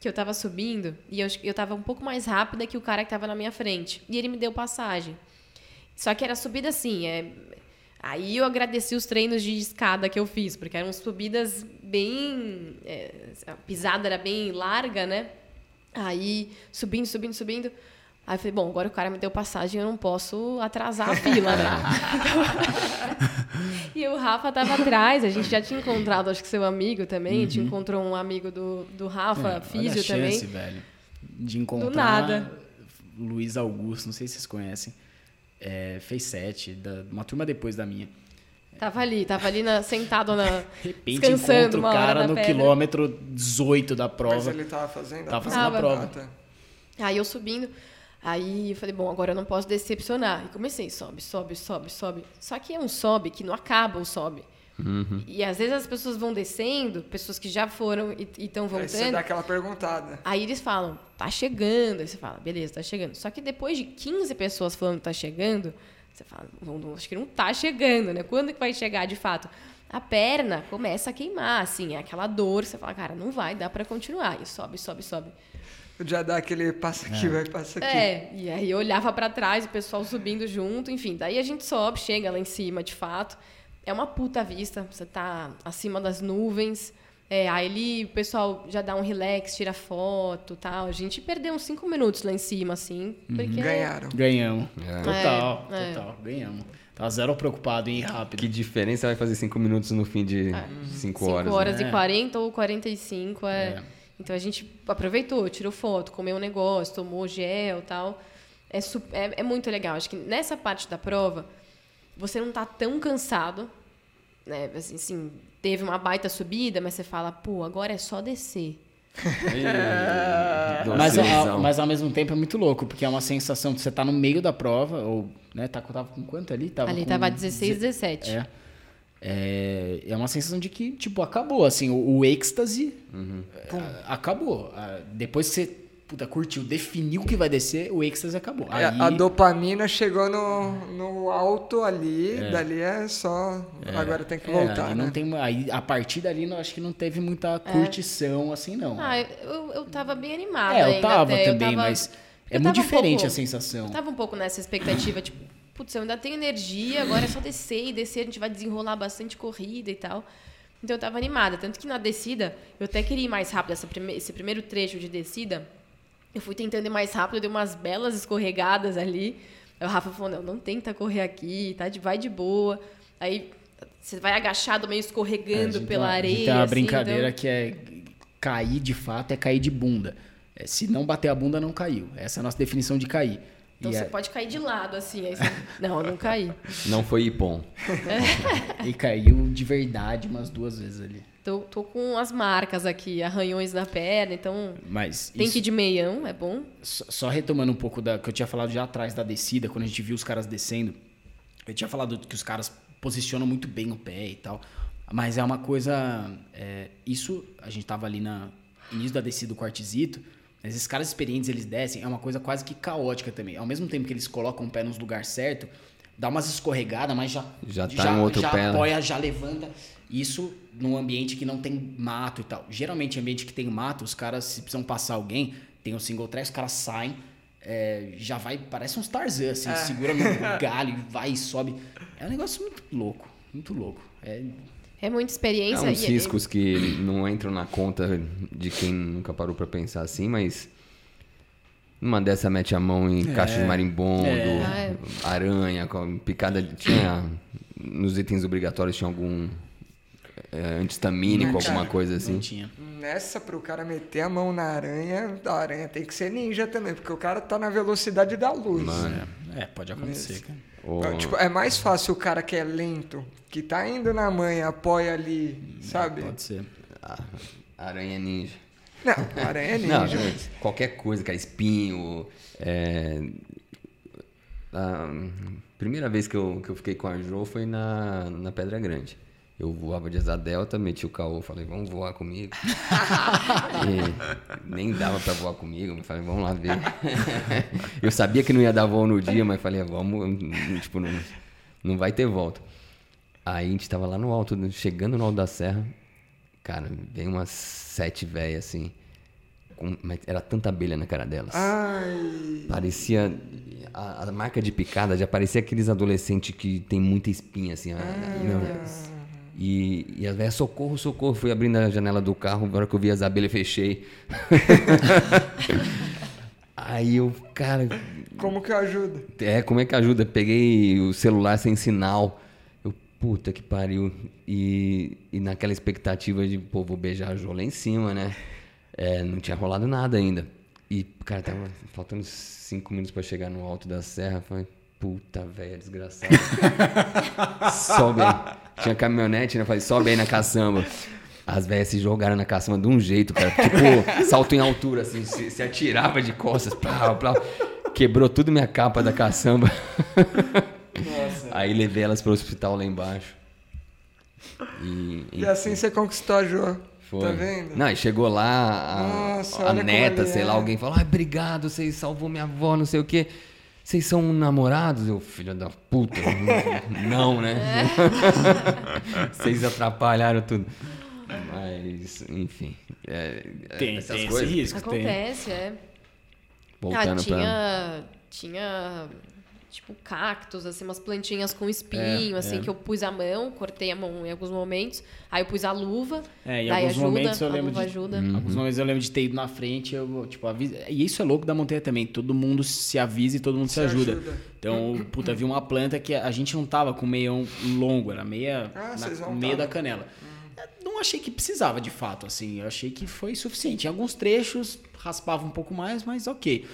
que eu tava subindo e eu, eu tava um pouco mais rápida que o cara que tava na minha frente. E ele me deu passagem. Só que era subida assim, é. Aí eu agradeci os treinos de escada que eu fiz, porque eram subidas bem. é, a pisada era bem larga, né? Aí, subindo, subindo, subindo. Aí eu falei, bom, agora o cara me deu passagem, eu não posso atrasar a fila, né? e o Rafa tava atrás, a gente já tinha encontrado, acho que seu amigo também, a gente encontrou um amigo do, do Rafa, É, olha a físio chance, também. velho, de encontrar nada. Luiz Augusto, não sei se vocês conhecem. É, fez sete, da, uma turma depois da minha. Tava ali, tava ali na- sentado na. De repente descansando encontra o cara na no pedra. quilômetro 18 da Mas prova. ele tava fazendo Tava a fazendo a Tava. prova. Ah, tá. Aí eu subindo, aí eu falei, bom, agora eu não posso decepcionar. E comecei, sobe, sobe, sobe, sobe. Só que é um sobe que não acaba o sobe. E às vezes as pessoas vão descendo, pessoas que já foram e estão Aí você voltando. dá aquela perguntada. Aí eles falam, tá chegando. Aí você fala, beleza, tá chegando. Só que depois de 15 pessoas falando tá chegando, você fala, acho que não tá chegando, né? Quando que vai chegar de fato? A perna começa a queimar, assim, é aquela dor. Você fala, cara, não vai, dá pra continuar. E sobe, sobe, sobe. Já dá aquele passa aqui, vai, passa aqui. É, e aí eu olhava pra trás, o pessoal subindo junto, enfim. Daí a gente sobe, chega lá em cima, de fato. É uma puta vista, você tá acima das nuvens. É, aí ali o pessoal já dá um relax, tira foto tal. A gente perdeu uns cinco minutos lá em cima, assim, porque... Ganharam. Ganhamos. É. Total, É, é. total. Ganhamos. Tava zero preocupado em ir rápido. Que diferença vai fazer cinco minutos no fim de É. cinco 5 horas? horas, né? né? e 40 ou 45, é. É. Então a gente aproveitou, tirou foto, comeu um negócio, tomou gel tal. É, é, é muito legal. Acho que nessa parte da prova, você não tá tão cansado, né? Assim, assim, teve uma baita subida, mas você fala, pô, agora é só descer. Mas, ao, mas ao mesmo tempo é muito louco, porque é uma sensação de você tá no meio da prova, ou, né, tá, tava com quanto ali? Tava Ali com tava 16, deze- 17. É. É, é uma sensação de que, tipo, acabou, assim, o, o êxtase é, acabou. Ah, Depois que você, puta, curtiu, definiu que vai descer, o êxtase acabou. Aí, É, A dopamina chegou no, no alto ali, É. dali é só. Agora tem que é, voltar, aí né? não tem, aí, a partir dali, eu acho que não teve muita curtição, assim, não. Ah, eu, eu tava bem animada é, eu ainda tava até. também, eu tava, mas é muito tava um diferente pouco- a sensação. Eu tava um pouco nessa expectativa, tipo, putz, eu ainda tenho energia, agora é só descer e descer, a gente vai desenrolar bastante corrida e tal. Então eu tava animada. Tanto que na descida, eu até queria ir mais rápido. Prime esse primeiro trecho de descida, eu fui tentando ir mais rápido, eu dei umas belas escorregadas ali. Aí o Rafa falou: não, não tenta correr aqui, tá? De, vai de boa. Aí você vai agachado, meio escorregando É, pela gente areia. Tem uma assim, brincadeira então- que é cair de fato é cair de bunda. É, se não bater a bunda, não caiu. Essa é a nossa definição de cair. Então e, você é- pode cair de lado, assim. Aí você... Não, eu não caí. Não foi Ipom. e caiu de verdade umas duas vezes ali. Tô, tô com as marcas aqui, arranhões na perna, então Mas tem isso- que ir de meião, é bom. Só só retomando um pouco da que eu tinha falado já atrás da descida, quando a gente viu os caras descendo, eu tinha falado que os caras posicionam muito bem o pé e tal, mas é uma coisa, é, isso a gente tava ali na início da descida do quartzito, mas esses caras experientes eles descem, é uma coisa quase que caótica também. Ao mesmo tempo que eles colocam o pé nos lugares certos, dá umas escorregadas, mas já Já tá em outro já pé, né? apoia, já levanta. Isso num ambiente que não tem mato e tal. Geralmente, em ambiente que tem mato, os caras, se precisam passar alguém, tem um single track, os caras saem, é, já vai, parece uns Tarzan, assim, segura no galho, e vai e sobe. É um negócio muito louco, muito louco. É, É muita É experiência. uns e- riscos que não entram na conta de quem nunca parou pra pensar assim, mas numa dessa mete a mão em caixa de marimbondo, É. Ah, é. aranha, com- picada tinha nos itens obrigatórios tinha algum é, antistamínico, Não, alguma coisa não assim. tinha. Nessa, pro cara meter a mão na aranha, a aranha tem que ser ninja também, porque o cara tá na velocidade da luz. Mano. É, pode acontecer, cara. Ou- Tipo, é mais fácil o cara que é lento, que tá indo na manha, apoia ali, sabe? Pode ser. Ah, aranha ninja. Não, a aranha é Não, ninja. qualquer coisa, cara, espinho. é, a primeira vez que eu, que eu fiquei com a Jo foi na, na Pedra Grande. Eu voava de asa delta, meti o caô, falei, vamos voar comigo. Nem dava pra voar comigo, mas falei, vamos lá ver. eu sabia que não ia dar voo no dia, mas falei, vamos, tipo, não, não vai ter volta. Aí a gente tava lá no alto, chegando no alto da serra, cara, veio umas sete velhas assim. com- mas era tanta abelha na cara delas. Ai. Parecia. A, a marca de picada já parecia aqueles adolescentes que tem muita espinha, assim. a- meu. E, e as velhas, socorro, socorro. Fui abrindo a janela do carro, na hora que eu vi as abelhas, fechei. Aí eu, cara, Como que ajuda? é, como é que ajuda? Peguei o celular sem sinal. Eu, puta que pariu. E, e naquela expectativa de, pô, vou beijar a Jo lá em cima, né? É, não tinha rolado nada ainda. E, cara, tava faltando cinco minutos pra chegar no alto da serra. Falei, puta velha, desgraçada. sobe aí. Tinha caminhonete, né? Falei, sobe aí na caçamba. As velhas se jogaram na caçamba de um jeito, cara. Tipo, salto em altura, assim, se, se atirava de costas. Plau, plau. Quebrou tudo minha capa da caçamba. Aí levei elas pro hospital lá embaixo. E, E assim você conquistou a Jo. foi. Tá vendo? Não, e chegou lá a, Nossa, a neta, sei lá, é. alguém falou: ai, obrigado, vocês salvou minha avó, não sei o quê. Vocês são namorados? Eu, filho da puta. não, né? Vocês atrapalharam tudo. Mas, enfim. é- é Tem, essas tem esse coisas. risco. tem. Acontece, é. Voltando ah, pra. tinha, tinha tipo cactos, assim, umas plantinhas com espinho, É, assim, é. que eu pus a mão, cortei a mão em alguns momentos, aí eu pus a luva, É, em daí alguns ajuda, momentos eu a lembro luva de- ajuda. Alguns momentos eu lembro de ter ido na frente, eu, tipo, avisa... E isso é louco da montanha também. Todo mundo se avisa e todo mundo se, Se ajuda. ajuda. Então, puta, vi uma planta que a gente não tava com meião longo, era meia. Ah, na- meio da canela. Eu Não achei que precisava de fato, assim. Eu achei que foi suficiente. Em alguns trechos raspava um pouco mais, mas ok.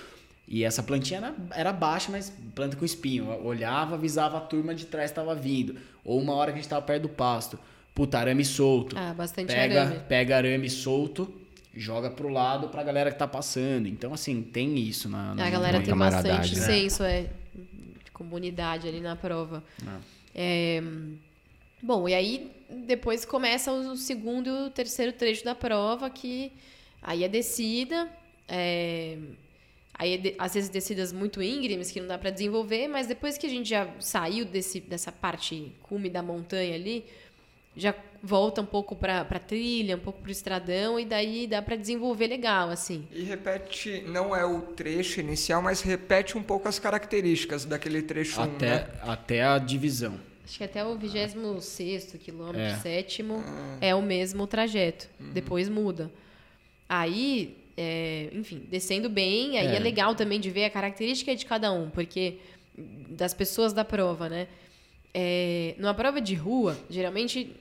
E essa plantinha era, era baixa, mas planta com espinho. Eu olhava, avisava a turma de trás estava vindo. Ou uma hora que a gente tava perto do pasto. Puta, arame solto. Ah, bastante pega, arame. Pega arame solto, joga pro lado pra galera que tá passando. Então, assim, tem isso na. na A galera tem bastante né? senso, é, de comunidade ali na prova. É, bom, e aí depois começa o segundo e o terceiro trecho da prova, que aí é descida, é, aí às vezes descidas muito íngremes que não dá para desenvolver, mas depois que a gente já saiu desse, dessa parte cume da montanha ali, já volta um pouco para trilha, um pouco para o estradão, e daí dá para desenvolver legal, assim. E repete, não é o trecho inicial, mas repete um pouco as características daquele trecho 1, Até, né? até a divisão. Acho que até o 26 quilômetro, É. sétimo, é o mesmo trajeto. Depois muda. Aí, é, enfim, descendo bem, aí é. É. legal também de ver a característica de cada um, porque das pessoas da prova, né? É, numa prova de rua, geralmente,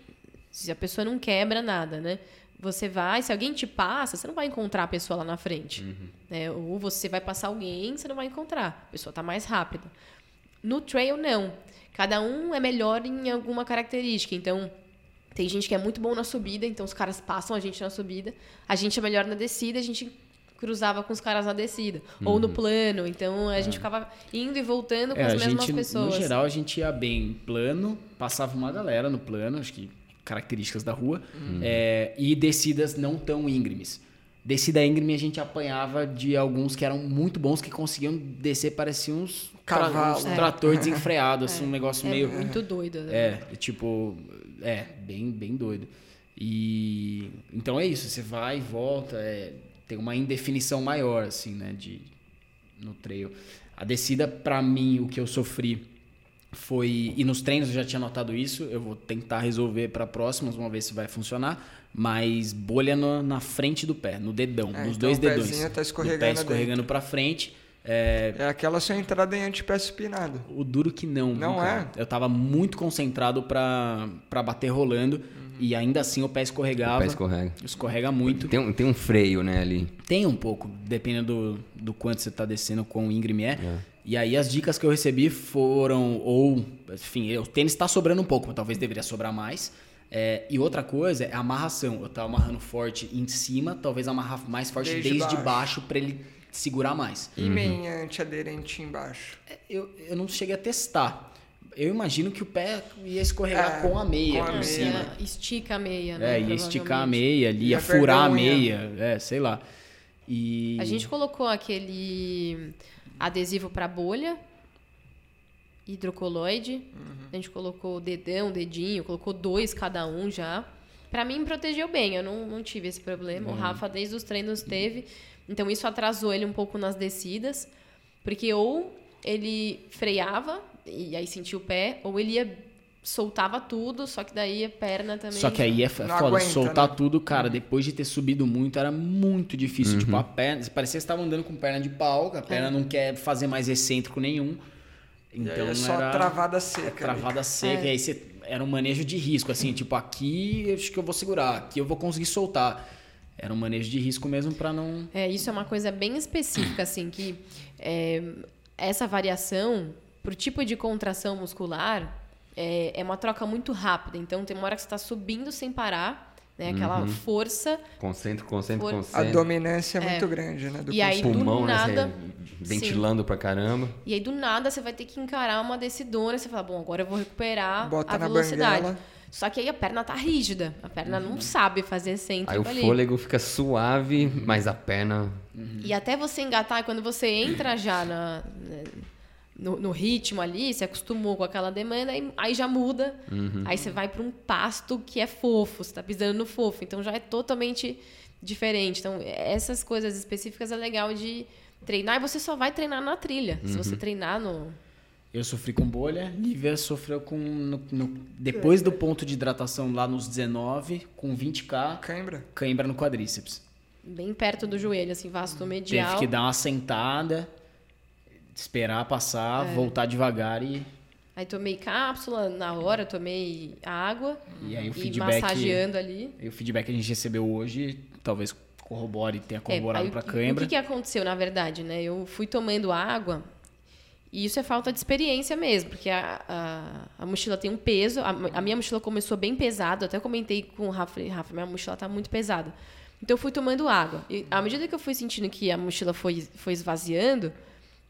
se a pessoa não quebra nada, né? Você vai, se alguém te passa, você não vai encontrar a pessoa lá na frente. né? Ou você vai passar alguém, você não vai encontrar. A pessoa está mais rápida. No trail, não. Cada um é melhor em alguma característica. Então, tem gente que é muito bom na subida, então os caras passam a gente na subida. A gente é melhor na descida, a gente cruzava com os caras na descida. Ou no plano, então a gente ficava indo e voltando com É, as a mesmas gente, pessoas. no geral, a gente ia bem plano, passava uma galera no plano, acho que características da rua, é, e descidas não tão íngremes. Descida íngreme a gente apanhava de alguns que eram muito bons, que conseguiam descer, pareciam uns, tra Cavalo. uns É. trator desenfreado, assim, um negócio É meio... muito doido. Né? É, tipo, é, bem, bem doido. E então é isso, você vai e volta, é, tem uma indefinição maior, assim, né, de, no trail. A descida, pra mim, o que eu sofri foi. E nos treinos eu já tinha notado isso, eu vou tentar resolver pra próximas, vamos ver se vai funcionar. Mas bolha no- na frente do pé, no dedão, É, nos então dois o dedões. tá O escorregando pé escorregando pra frente. É, É aquela sua entrada em antepé supinado. o duro que não. Não viu, é? Eu tava muito concentrado pra, pra bater rolando. E ainda assim o pé O escorregava. pé escorrega. Escorrega muito. Tem, um- tem um freio, né, ali. Tem um pouco, dependendo do, do quanto você tá descendo, quão íngreme é. E aí as dicas que eu recebi foram, ou, enfim, o tênis tá sobrando um pouco, talvez deveria sobrar mais. É, e outra coisa é a amarração. Eu tava amarrando forte em cima, talvez amarrar mais forte Desde desde, baixo. baixo pra ele segurar mais. E meia antiaderente embaixo. Eu, eu não cheguei a testar. Eu imagino que o pé ia escorregar É, com a meia com a por meia. cima. É, estica a meia, né? É, ia esticar a meia ali, Ia ia furar a meia, é, sei lá. E A gente colocou aquele adesivo para bolha, hidrocoloide. A gente colocou o dedão, dedinho, colocou dois cada um já. Pra mim, protegeu bem, eu não, não tive esse problema. O Rafa, desde os treinos, teve. Então, isso atrasou ele um pouco nas descidas. Porque ou ele freava e aí sentia o pé, ou ele ia, soltava tudo, só que daí a perna também... Só que aí é foda, aguenta, soltar né? tudo, cara, depois de ter subido muito, era muito difícil. Uhum. Tipo, a perna, parecia que você tava andando com perna de pau, a perna não quer fazer mais excêntrico nenhum. Então é só era travada seca. ali. travada seca, e aí você era um manejo de risco, assim, tipo, aqui eu acho que eu vou segurar, aqui eu vou conseguir soltar. Era um manejo de risco mesmo pra não. É, isso é uma coisa bem específica, assim, que é, essa variação, pro tipo de contração muscular, é, é uma troca muito rápida. Então, tem uma hora que você está subindo sem parar, né? Aquela força. Concentro, concentro, For- A concentro. dominância é muito grande, né? Do E aí, do Pulmão, né? nada- você ventilando pra caramba. E aí, do nada, você vai ter que encarar uma decidona. Você fala, bom, agora eu vou recuperar Bota a velocidade. banguela. Só que aí a perna tá rígida. A perna não sabe fazer Aí excêntrico o ali. fôlego fica suave, mas a perna. E até você engatar, quando você entra já na, no, no ritmo ali, se acostumou com aquela demanda, aí, aí já muda. Aí você vai para um pasto que é fofo, você tá pisando no fofo. Então já é totalmente diferente. Então, essas coisas específicas é legal de treinar. E você só vai treinar na trilha. Se você treinar no. Eu sofri com bolha, Lívia sofreu com. no- no- depois do ponto de hidratação lá nos 19, com 20k, Cãibra? cãibra no quadríceps. Bem perto do joelho, assim, vasto medial. Teve que dar uma sentada, esperar passar, voltar devagar e, Aí tomei cápsula na hora, tomei água. e aí o e feedback. massageando ali. E o feedback que a gente recebeu hoje, talvez corrobore, tenha corroborado É, aí para o que- cãibra. O que, que aconteceu, na verdade, né? Eu fui tomando água e isso é falta de experiência mesmo, porque a, a, a mochila tem um peso. A, a minha mochila começou bem pesada, até comentei com o Rafa, Rafa, minha mochila tá muito pesada. Então eu fui tomando água. E à medida que eu fui sentindo que a mochila foi, foi esvaziando,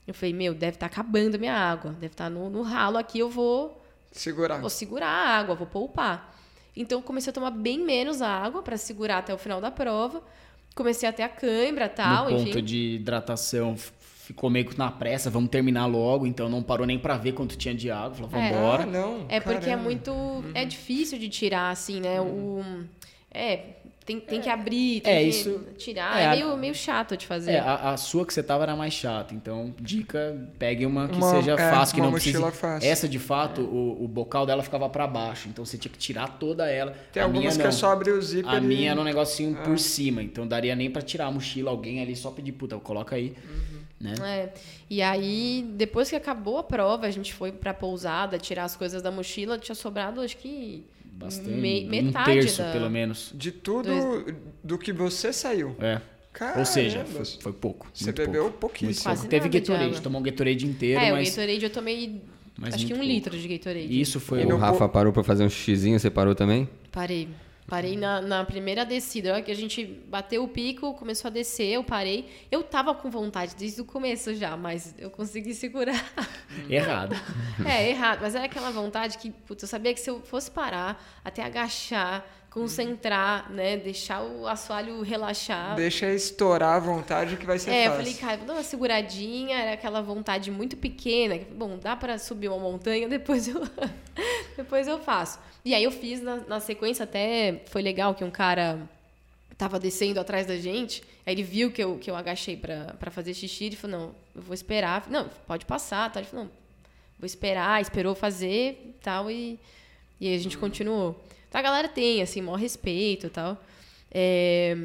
eu falei, meu, deve estar acabando a minha água, deve estar no, no ralo aqui, eu vou Segurar. vou segurar a água, vou poupar. Então eu comecei a tomar bem menos água para segurar até o final da prova. Comecei a ter a cãibra e tal, no ponto enfim. de hidratação ficou meio que na pressa, vamos terminar logo, então não parou nem para ver quanto tinha de água, falou, É. vambora. Ah, não. É porque é muito. É difícil de tirar, assim, né? O, é, tem, tem que abrir, tem É, que isso- tirar. é, É, a- meio, meio chato de fazer. É, a, a sua que você tava era mais chata, então dica, pegue uma que Uma- seja é, fácil, que uma não precise. fácil. Essa de fato, o, o bocal dela ficava pra baixo, então você tinha que tirar toda ela. Tem a algumas minha que não. é só abrir o zíper A e- minha era um negocinho por cima, então daria nem pra tirar a mochila, alguém ali só pedir, puta, coloca aí, né? É. E aí, depois que acabou a prova, a gente foi pra pousada tirar as coisas da mochila, tinha sobrado acho que Bastante, me- um metade terço da... pelo menos. De tudo do que você saiu. É. Caramba. Ou seja, foi, foi pouco. Você muito bebeu pouco. pouquíssimo. Pouco. Teve Gatorade, tomou um Gatorade inteiro, É, mas o Gatorade eu tomei Mas acho que um muito litro de Gatorade. isso foi E O Rafa parou pra fazer um xizinho, você parou também? Parei. Parei na, na primeira descida. A hora que a gente bateu o pico, começou a descer, eu parei. Eu tava com vontade desde o começo já, mas eu consegui segurar. errado. É, errado. Mas era aquela vontade que, putz, eu sabia que se eu fosse parar, até agachar, concentrar, né? Deixar o assoalho relaxar. Deixa estourar a vontade que vai ser É, eu fácil. falei, cara, vou dar uma seguradinha, era aquela vontade muito pequena. que, Bom, dá pra subir uma montanha, depois eu, depois eu faço. E aí eu fiz na, na sequência, até foi legal que um cara tava descendo atrás da gente, aí ele viu que eu, que eu agachei pra fazer xixi, ele falou, não, eu vou esperar. Não, pode passar, tá? Ele falou, não, vou esperar, esperou fazer tal, e, e aí a gente continuou. Então a galera tem, assim, maior respeito e tal. É...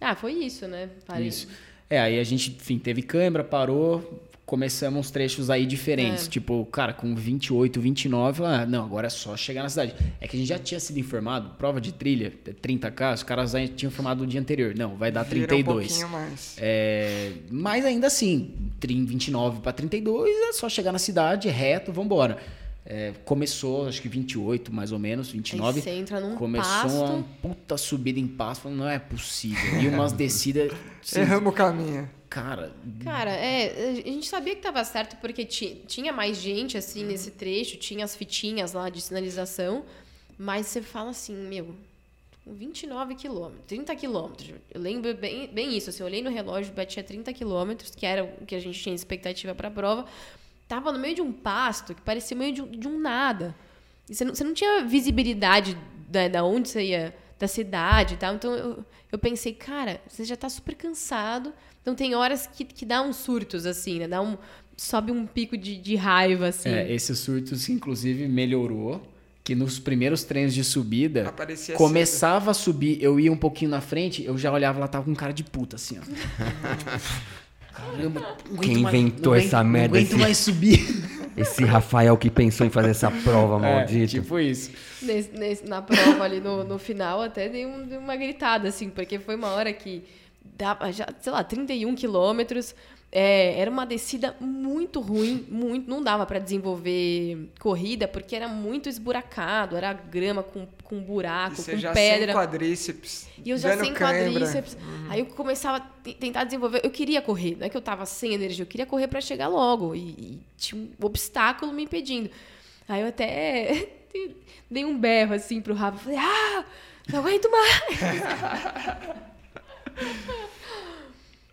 Ah, foi isso, né? Parei. Isso. É, aí a gente, enfim, teve câimbra, parou, começamos uns trechos aí diferentes. É. Tipo, cara, com 28, 29, ah, não, agora é só chegar na cidade. É que a gente já tinha sido informado, prova de trilha, 30k, os caras já tinham informado no dia anterior. Não, vai dar Vira um 32. pouquinho mais. É, mas ainda assim, 30, 29 para 32 é só chegar na cidade, reto, vambora. É, começou, acho que 28 mais ou menos, 29. Aí você entra num começou pasto. uma puta subida em falando, não é possível. E umas descidas. Erramos o caminho. Cara, Cara, é, a gente sabia que tava certo porque ti- tinha mais gente, assim, Uhum. nesse trecho, tinha as fitinhas lá de sinalização, mas você fala assim, meu, 29 quilômetros, 30 quilômetros. Eu lembro bem, bem isso, assim, eu olhei no relógio, batia 30 quilômetros, que era o que a gente tinha expectativa pra prova, tava no meio de um pasto, que parecia meio de, um- de um nada. E você não, você não tinha visibilidade da, da onde você ia, da cidade e tal. Então eu, eu pensei, cara, você já tá super cansado. Então tem horas que, que dá uns surtos, assim, né? Dá um, sobe um pico de, de raiva, assim. é, esse surtos, inclusive, melhorou. Que nos primeiros treinos de subida, Aparecia começava a subir, eu ia um pouquinho na frente, eu já olhava lá, tava com cara de puta, assim, ó. Caramba, Quem mais- inventou aguento- essa merda, Não aguento esse- mais subir. Esse Rafael que pensou em fazer essa prova, maldito. É, tipo isso. Nesse- nesse- na prova ali no, no final, até dei, um- dei uma gritada, assim, porque foi uma hora que dava já, sei lá, 31 quilômetros. É, era uma descida muito ruim, muito, não dava para desenvolver corrida, porque era muito esburacado, era grama com, com buraco, com já pedra. sem quadríceps. E eu já sem cãibra. quadríceps. Aí eu começava a te- tentar desenvolver. Eu queria correr, não é que eu tava sem energia, eu queria correr para chegar logo. E, e tinha um obstáculo me impedindo. Aí eu até dei um berro assim pro Rafa. Falei, ah, não aguento mais.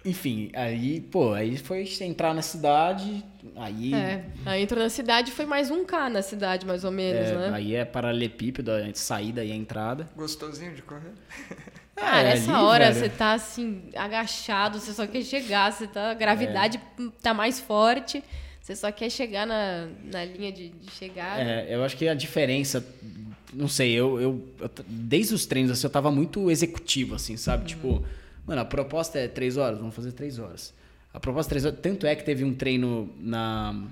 Enfim, aí, pô, aí foi entrar na cidade, aí É, aí entrou na cidade, foi mais um K na cidade, mais ou menos, é, né? aí é paralelepípedo, a saída e a entrada. Gostosinho de correr. Cara, É, essa ali, hora velho. você tá assim, agachado, você só quer chegar, você tá, a gravidade tá mais forte, você só quer chegar na, na linha de, de chegada. É, eu acho que a diferença, não sei, eu, eu, eu desde os treinos assim, eu tava muito executivo, assim, sabe? Tipo, mano, a proposta é três horas, vamos fazer três horas. A proposta é três horas, tanto é que teve um treino na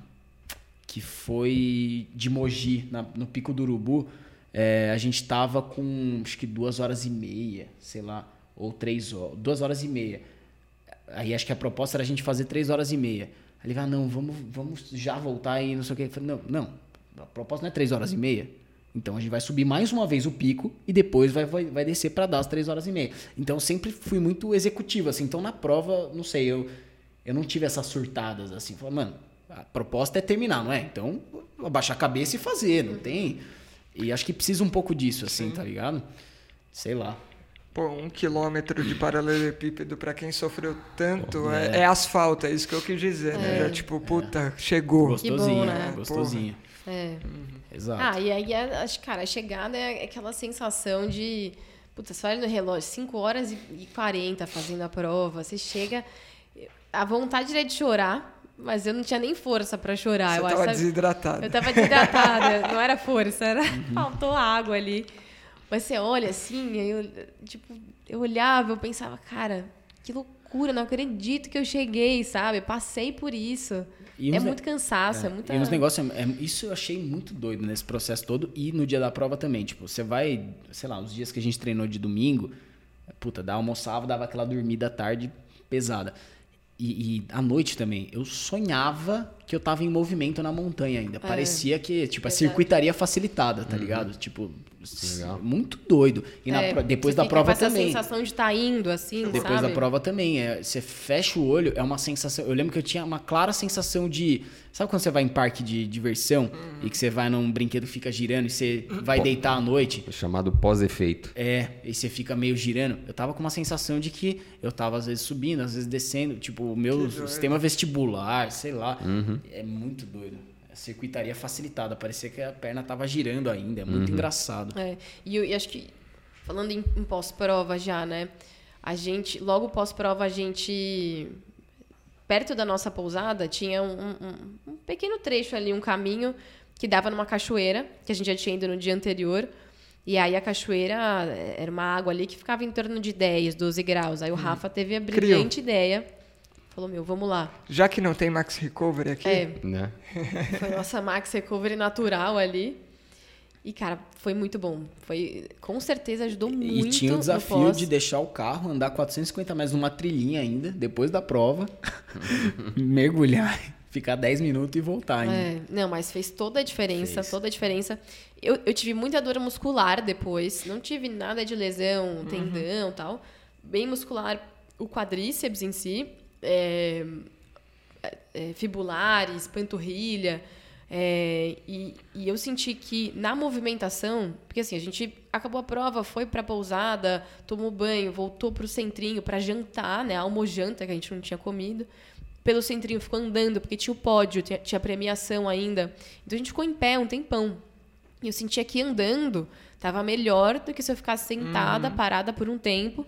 que foi de Mogi, na- no Pico do Urubu, é, a gente tava com acho que duas horas e meia, sei lá, ou três horas, duas horas e meia. Aí acho que a proposta era a gente fazer três horas e meia. Aí ele vai, ah, não, vamos, vamos já voltar e não sei o que. Eu falei, não, não, a proposta não é três horas e meia. Então a gente vai subir mais uma vez o pico e depois vai, vai, vai descer para dar as três horas e meia. Então eu sempre fui muito executivo, assim. Então na prova, não sei, eu, eu não tive essas surtadas, assim. Falei, mano, a proposta é terminar, não é? Então abaixar a cabeça e fazer, não tem. E acho que precisa um pouco disso, assim, tá ligado? Sei lá. Pô, um quilômetro de paralelepípedo para quem sofreu tanto é, é, asfalto, é isso que eu quis dizer, né? Já tipo, puta, chegou. Gostosinho, bom, né? Gostosinho. É. Exato. Ah, e aí, a- acho que, cara, a chegada é aquela sensação de. Puta, você olha no relógio, 5 horas e e 40 fazendo a prova. Você chega. A vontade era de chorar, mas eu não tinha nem força pra chorar. Você eu tava sabe? desidratado. Eu tava desidratada, não era força, era faltou água ali. Mas você olha assim, aí eu, tipo, eu olhava, eu pensava, cara, que loucura, não acredito que eu cheguei, sabe? Passei por isso. E é muito cansaço, é, muita. E uns negócios, é, isso eu achei muito doido nesse processo todo e no dia da prova também. Tipo, você vai, sei lá, os dias que a gente treinou de domingo, puta, dá almoçava, dava aquela dormida à tarde pesada. E, e à noite também, eu sonhava que eu tava em movimento na montanha ainda. Parecia que, tipo, a circuitaria facilitada, tá ligado? Tipo, Legal. muito doido. E na É, pro- depois você da fica prova com essa também. sensação de estar indo, assim, Depois sabe? da prova também. É, você fecha o olho, é uma sensação. Eu lembro que eu tinha uma clara sensação de. Sabe quando você vai em parque de diversão e que você vai num brinquedo fica girando e você vai deitar à noite? É chamado pós-efeito. É, e você fica meio girando. Eu tava com uma sensação de que eu tava às vezes subindo, às vezes descendo. Tipo, o meu doido. sistema vestibular, sei lá. É muito doido. A circuitaria facilitada. Parecia que a perna tava girando ainda. É muito engraçado. É, e, eu, e acho que, falando em, em pós-prova já, né? A gente, logo pós-prova, a gente. Perto da nossa pousada, tinha um, um- um pequeno trecho ali, um caminho que dava numa cachoeira, que a gente já tinha ido no dia anterior. E aí a cachoeira eh, era uma água ali que ficava em torno de 10, 12 graus. Aí o Rafa teve a brilhante ideia. Falou, meu, vamos lá. Já que não tem Max Recovery aqui, É, Né? foi nossa Max Recovery natural ali. E, cara, foi muito bom. Foi, com certeza ajudou muito E tinha o desafio de deixar o carro andar 450 metros numa trilhinha ainda, depois da prova, mergulhar, ficar 10 minutos e voltar ainda. É, não, mas fez toda a diferença, Fez. toda a diferença. Eu, eu tive muita dor muscular depois, não tive nada de lesão, Uhum. tendão tal. Bem muscular, o quadríceps em si, é, é, fibulares, panturrilha. é, e, e eu senti que na movimentação, porque assim, a gente acabou a prova, foi pra pousada, tomou banho, voltou pro centrinho pra jantar, né? Almojanta, que a gente não tinha comido pelo centrinho, ficou andando, porque tinha o pódio, tinha, tinha premiação ainda. Então a gente ficou em pé um tempão. E eu sentia que andando tava melhor do que se eu ficasse sentada, parada por um tempo.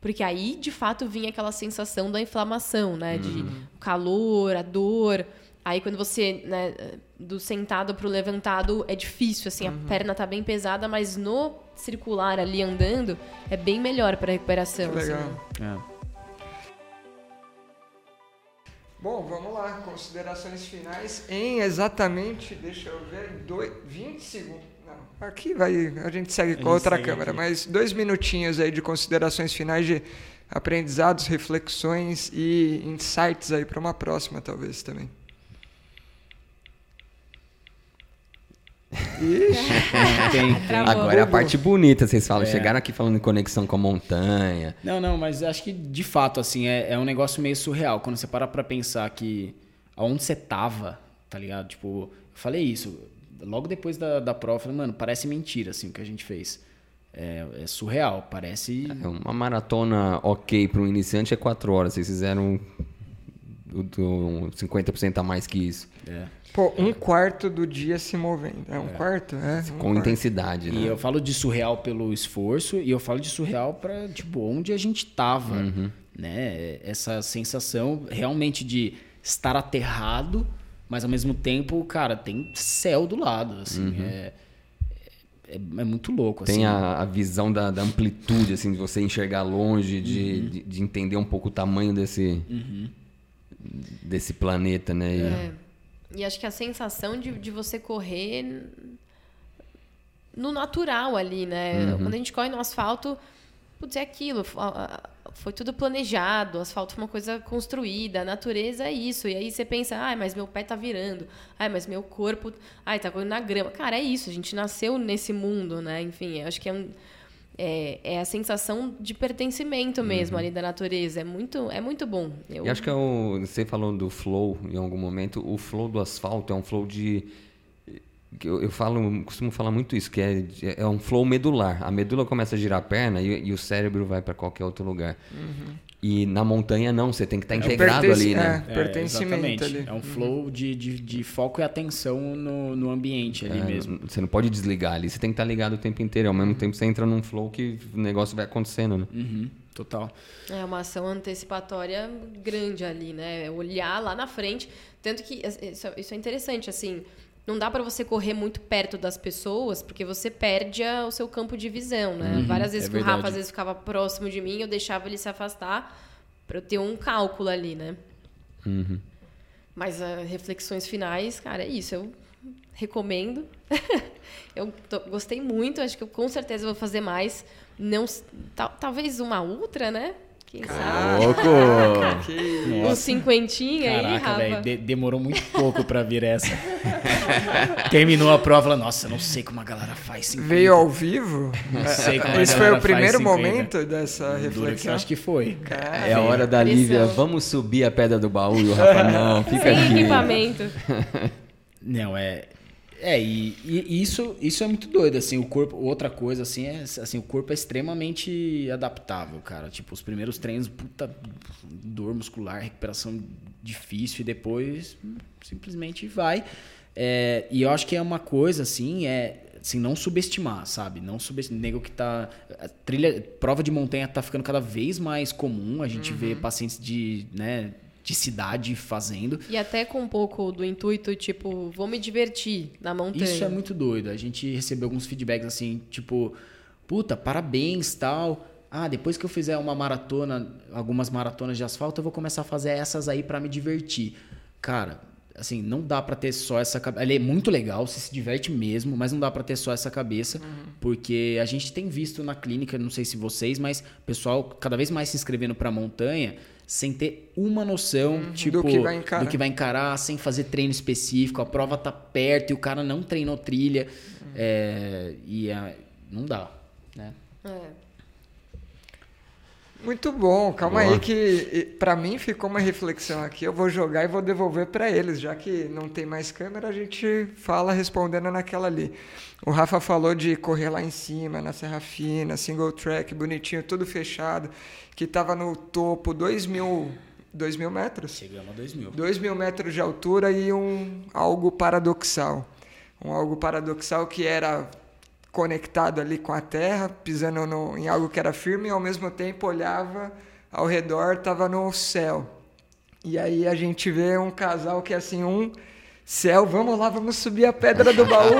Porque aí, de fato, vinha aquela sensação da inflamação, né? De o calor, a dor. Aí, quando você, né, do sentado pro levantado, é difícil, assim, a perna tá bem pesada, mas no circular ali andando, é bem melhor pra recuperação. que assim. legal. É. Bom, vamos lá. Considerações finais em exatamente, deixa eu ver, dois, 20 segundos. Aqui vai, a gente segue com a gente outra segue câmera, aqui. mas dois minutinhos aí de considerações finais de aprendizados, reflexões e insights aí para uma próxima, talvez também. Ixi, Tem, tem. Travou. Agora é a parte bonita, vocês falam. É. Chegaram aqui falando em conexão com a montanha. Não, não, mas acho que de fato, assim, é, é um negócio meio surreal. Quando você para pra pensar que aonde você tava, tá ligado? Tipo, eu falei isso. Logo depois da, da prova, eu falei, mano, parece mentira, assim, o que a gente fez. É, é surreal, parece. É, Uma maratona ok para um iniciante é 4 horas. Vocês fizeram o- do- 50% a mais que isso. É. pô, um quarto do dia se movendo. É um quarto? É. um Com quarto. intensidade, E né? eu falo de surreal pelo esforço e eu falo de surreal pra, tipo, onde a gente tava, né? Essa sensação realmente de estar aterrado, mas ao mesmo tempo, cara, tem céu do lado, assim, é, é, é muito louco, Tem assim. a, a visão da, da amplitude, assim, de você enxergar longe, de, de, de entender um pouco o tamanho desse, desse planeta, né? E- É. E acho que a sensação de, de você correr no natural ali, né? Quando a gente corre no asfalto, putz, é aquilo. f- a- a- Foi tudo planejado, o asfalto foi uma coisa construída, a natureza é isso. E aí você pensa, ai, mas meu pé tá virando, ai, mas meu corpo, ai, tá correndo na grama. Cara, é isso, a gente nasceu nesse mundo, né? Enfim, eu acho que é um, é, é a sensação de pertencimento mesmo ali da natureza. É muito, é muito bom. Eu, E acho que é você falou do flow em algum momento, o flow do asfalto é um flow de Eu, eu falo, costumo falar muito isso, que é, é um flow medular. A medula começa a girar a perna e, e o cérebro vai para qualquer outro lugar. E na montanha não, você tem que estar É o integrado pertence- ali, né? é. pertencimento exatamente. ali. É um flow de, de, de foco e atenção no, no ambiente ali É, mesmo. Você não pode desligar ali, você tem que estar ligado o tempo inteiro. Ao mesmo tempo você entra num flow que o negócio vai acontecendo, né? Uhum, total. É uma ação antecipatória grande ali, né? É Olhar lá na frente. Tanto que isso é interessante, assim. Não dá para você correr muito perto das pessoas, porque você perde a- o seu campo de visão, né? Várias vezes é que o Rafa às vezes ficava próximo de mim, eu deixava ele se afastar para eu ter um cálculo ali, né? Uhum. Mas ah, reflexões finais, cara, é isso. Eu recomendo. eu tô- gostei muito, acho que eu com certeza vou fazer mais. Não, tal- talvez uma ultra, né? Quem sabe? Louco! Que- Um cinquentinha aí, Caraca, Rafa. velho, de- demorou muito pouco pra vir essa. Terminou a prova, falou, nossa, não sei como a galera faz 50. Veio ao vivo? Não sei como a Esse foi o primeiro faz 50. momento dessa reflexão? acho que foi. É a hora da. Lívia, vamos subir a pedra do baú e o Rafa, não, fica Sem aqui. equipamento. Não, é. É, e, e isso, isso é muito doido, assim, o corpo, outra coisa, assim, é, assim, o corpo é extremamente adaptável, cara, tipo, os primeiros treinos, puta, dor muscular, recuperação difícil, e depois simplesmente vai, É, e eu acho que é uma coisa, assim, é, assim, não subestimar, sabe, não subestimar, nego que tá, a trilha, prova de montanha tá ficando cada vez mais comum, a gente vê pacientes de, né, de cidade fazendo, E até com um pouco do intuito, tipo, vou me divertir na montanha. Isso é muito doido. A gente recebeu alguns feedbacks assim, tipo, puta, parabéns, tal. Ah, depois que eu fizer uma maratona, algumas maratonas de asfalto, eu vou começar a fazer essas aí pra me divertir. Cara, assim, não dá pra ter só essa cabeça. Ele é muito legal, você se diverte mesmo, mas não dá pra ter só essa cabeça, porque a gente tem visto na clínica, não sei se vocês, mas pessoal cada vez mais se inscrevendo pra montanha sem ter uma noção, tipo, que vai encarar. do que vai encarar sem fazer treino específico, a prova tá perto e o cara não treinou trilha. é, e é, não dá, né? É. Muito bom, calma Boa. aí que pra mim ficou uma reflexão aqui. Eu vou jogar e vou devolver pra eles, já que não tem mais câmera, a gente fala respondendo naquela ali. O Rafa falou de correr lá em cima, na Serra Fina, single track, bonitinho, tudo fechado, que tava no topo 2 mil, 2 mil metros? Chegamos a 2 mil. 2 mil metros de altura e um algo paradoxal. Um algo paradoxal que era conectado ali com a terra, pisando no- em algo que era firme e ao mesmo tempo olhava ao redor, estava no céu. E aí a gente vê um casal que é assim, um céu, vamos lá, vamos subir a pedra do baú.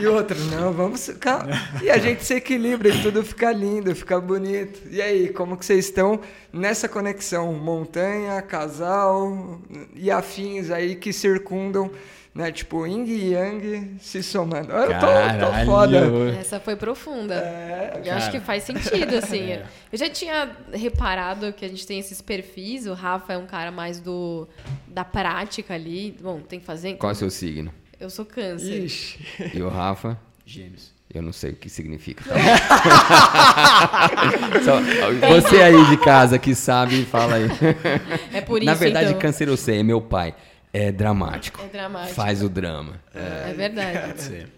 e outro, não, vamos. calma. E a gente se equilibra e tudo fica lindo, fica bonito. E aí, como que vocês estão nessa conexão? Montanha, casal e afins aí que circundam, né? Tipo, Yin e Yang se somando. Eu tô, tô foda. Essa foi profunda. É, eu acho cara. que faz sentido, assim. É. Eu já tinha reparado que a gente tem esses perfis. O Rafa é um cara mais do da prática ali. Bom, tem que fazer. Qual é o seu signo? Eu sou câncer. Ixi. E o Rafa? Gêmeos. Eu não sei o que significa. tá? Só- você aí de casa que sabe, fala aí. É por isso, Na verdade, então. câncer eu sei, é meu pai. É dramático. É dramático. Faz o drama. É verdade. Pode ser.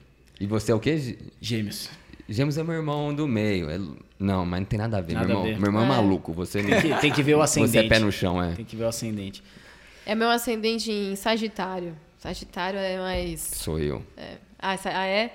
E você é o quê? Gê- Gêmeos. Gêmeos é meu irmão do meio. É- Não, mas não tem nada a ver. Nada meu irmão, ver. meu irmão é É. maluco. Você, Tem que, tem que ver o ascendente. você é pé no chão, é. Tem que ver o ascendente. É meu ascendente em Sagitário. Sagitário é mais. Sou eu. é. Ah, ah, é?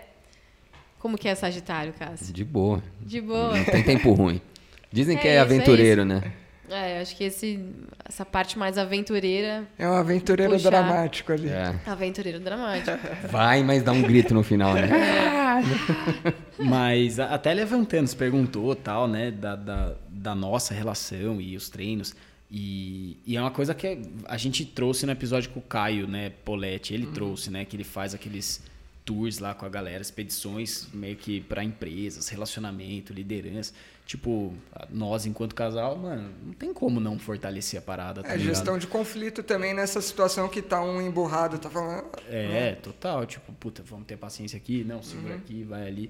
Como que é Sagitário, Cássio? De boa. De boa. Não tem tempo ruim. Dizem que É é, isso, é aventureiro, né? É, eu acho que esse, essa parte mais aventureira. É um aventureiro Puxar. dramático ali. É. Aventureiro dramático. Vai, mas dá um grito no final, né? Mas até levantando, se perguntou tal, né, da, da, da nossa relação e os treinos. E, e é uma coisa que a gente trouxe no episódio com o Caio, né, Poletti, ele trouxe, né, que ele faz aqueles tours lá com a galera, expedições meio que para empresas, relacionamento, liderança. Tipo, nós enquanto casal, mano, não tem como não fortalecer a parada, tá É, ligado? gestão de conflito também nessa situação que tá um emburrado, tá falando. É, total. Tipo, puta, vamos ter paciência aqui, não, segura aqui, vai ali.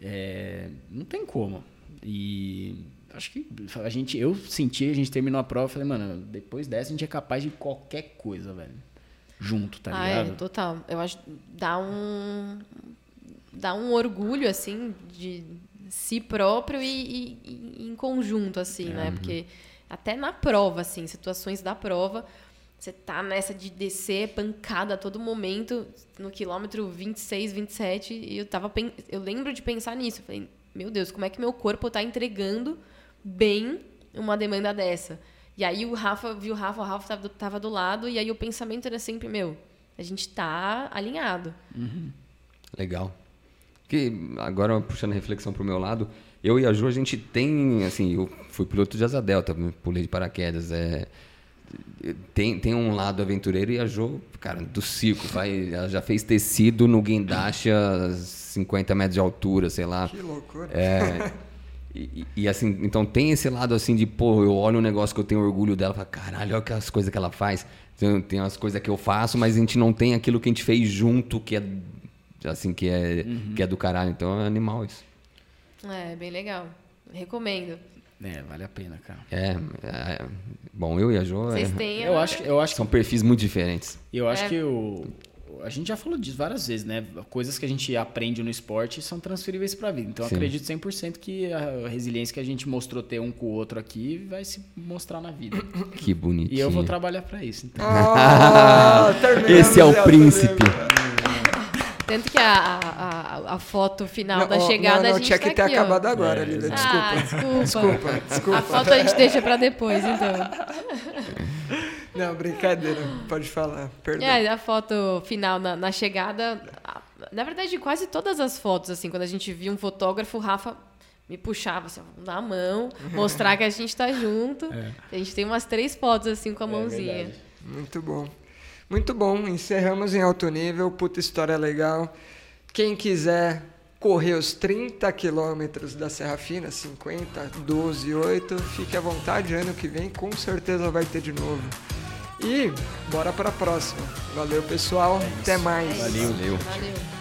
É, não tem como. E acho que a gente, eu senti, a gente terminou a prova, falei, mano, depois dessa a gente é capaz de qualquer coisa, velho. Junto, tá ah, ligado? é, total. Eu acho dá um dá um orgulho assim de si próprio e, e- e em conjunto assim, né? Porque até na prova assim, situações da prova, você tá nessa de descer pancada a todo momento no quilômetro 26, 27 e eu tava eu lembro de pensar nisso, eu falei, meu Deus, como é que meu corpo tá entregando bem uma demanda dessa? E aí o Rafa viu o Rafa, o Rafa tava do, tava do lado e aí o pensamento era sempre, meu, a gente tá alinhado. Legal. Que agora puxando a reflexão pro meu lado, eu e a Ju a gente tem, assim, eu fui piloto de asa delta, pulei de paraquedas, é tem, tem um lado aventureiro e a Jo, cara, do circo, vai, ela já fez tecido no guindaste a 50 metros de altura, sei lá. Que loucura. É, e, e, assim, então tem esse lado assim de, pô, eu olho um negócio que eu tenho orgulho dela, falo, caralho, olha as coisas que ela faz. Tem, tem as coisas que eu faço, mas a gente não tem aquilo que a gente fez junto, que é assim, que é, que é do caralho. Então é animal isso. É, bem legal. Recomendo. É, vale a pena, cara. É, é, bom, eu e a Jo é- Vocês têm Eu a- acho, eu acho que são perfis muito diferentes. Eu acho É. que o. A gente já falou disso várias vezes, né? Coisas que a gente aprende no esporte são transferíveis para a vida. Então, eu Sim. acredito 100% que a resiliência que a gente mostrou ter um com o outro aqui vai se mostrar na vida. Que bonitinho. E eu vou trabalhar para isso. Então. Ah, Esse é o príncipe. Tanto que a, a, a- foto final Não, da ó, chegada não, não, a gente tinha tá que ter aqui, ó. acabado agora, É, Lívia. Ah, Desculpa. desculpa. Desculpa, desculpa. A foto a gente deixa pra depois, então. Não, brincadeira. Pode falar. Perdão. É, a foto final na, na chegada. Na verdade, quase todas as fotos, assim, quando a gente via um fotógrafo, o Rafa me puxava assim, ó, na mão, mostrar que a gente tá junto. A gente tem umas três fotos assim com a mãozinha. Muito bom. Muito bom. Encerramos em alto nível. Puta história legal. Quem quiser correr os 30 quilômetros da Serra Fina, 50, 12, 8, fique à vontade. Ano que vem com certeza vai ter de novo. E bora para a próxima. Valeu, pessoal. Até mais. Valeu, valeu. Valeu.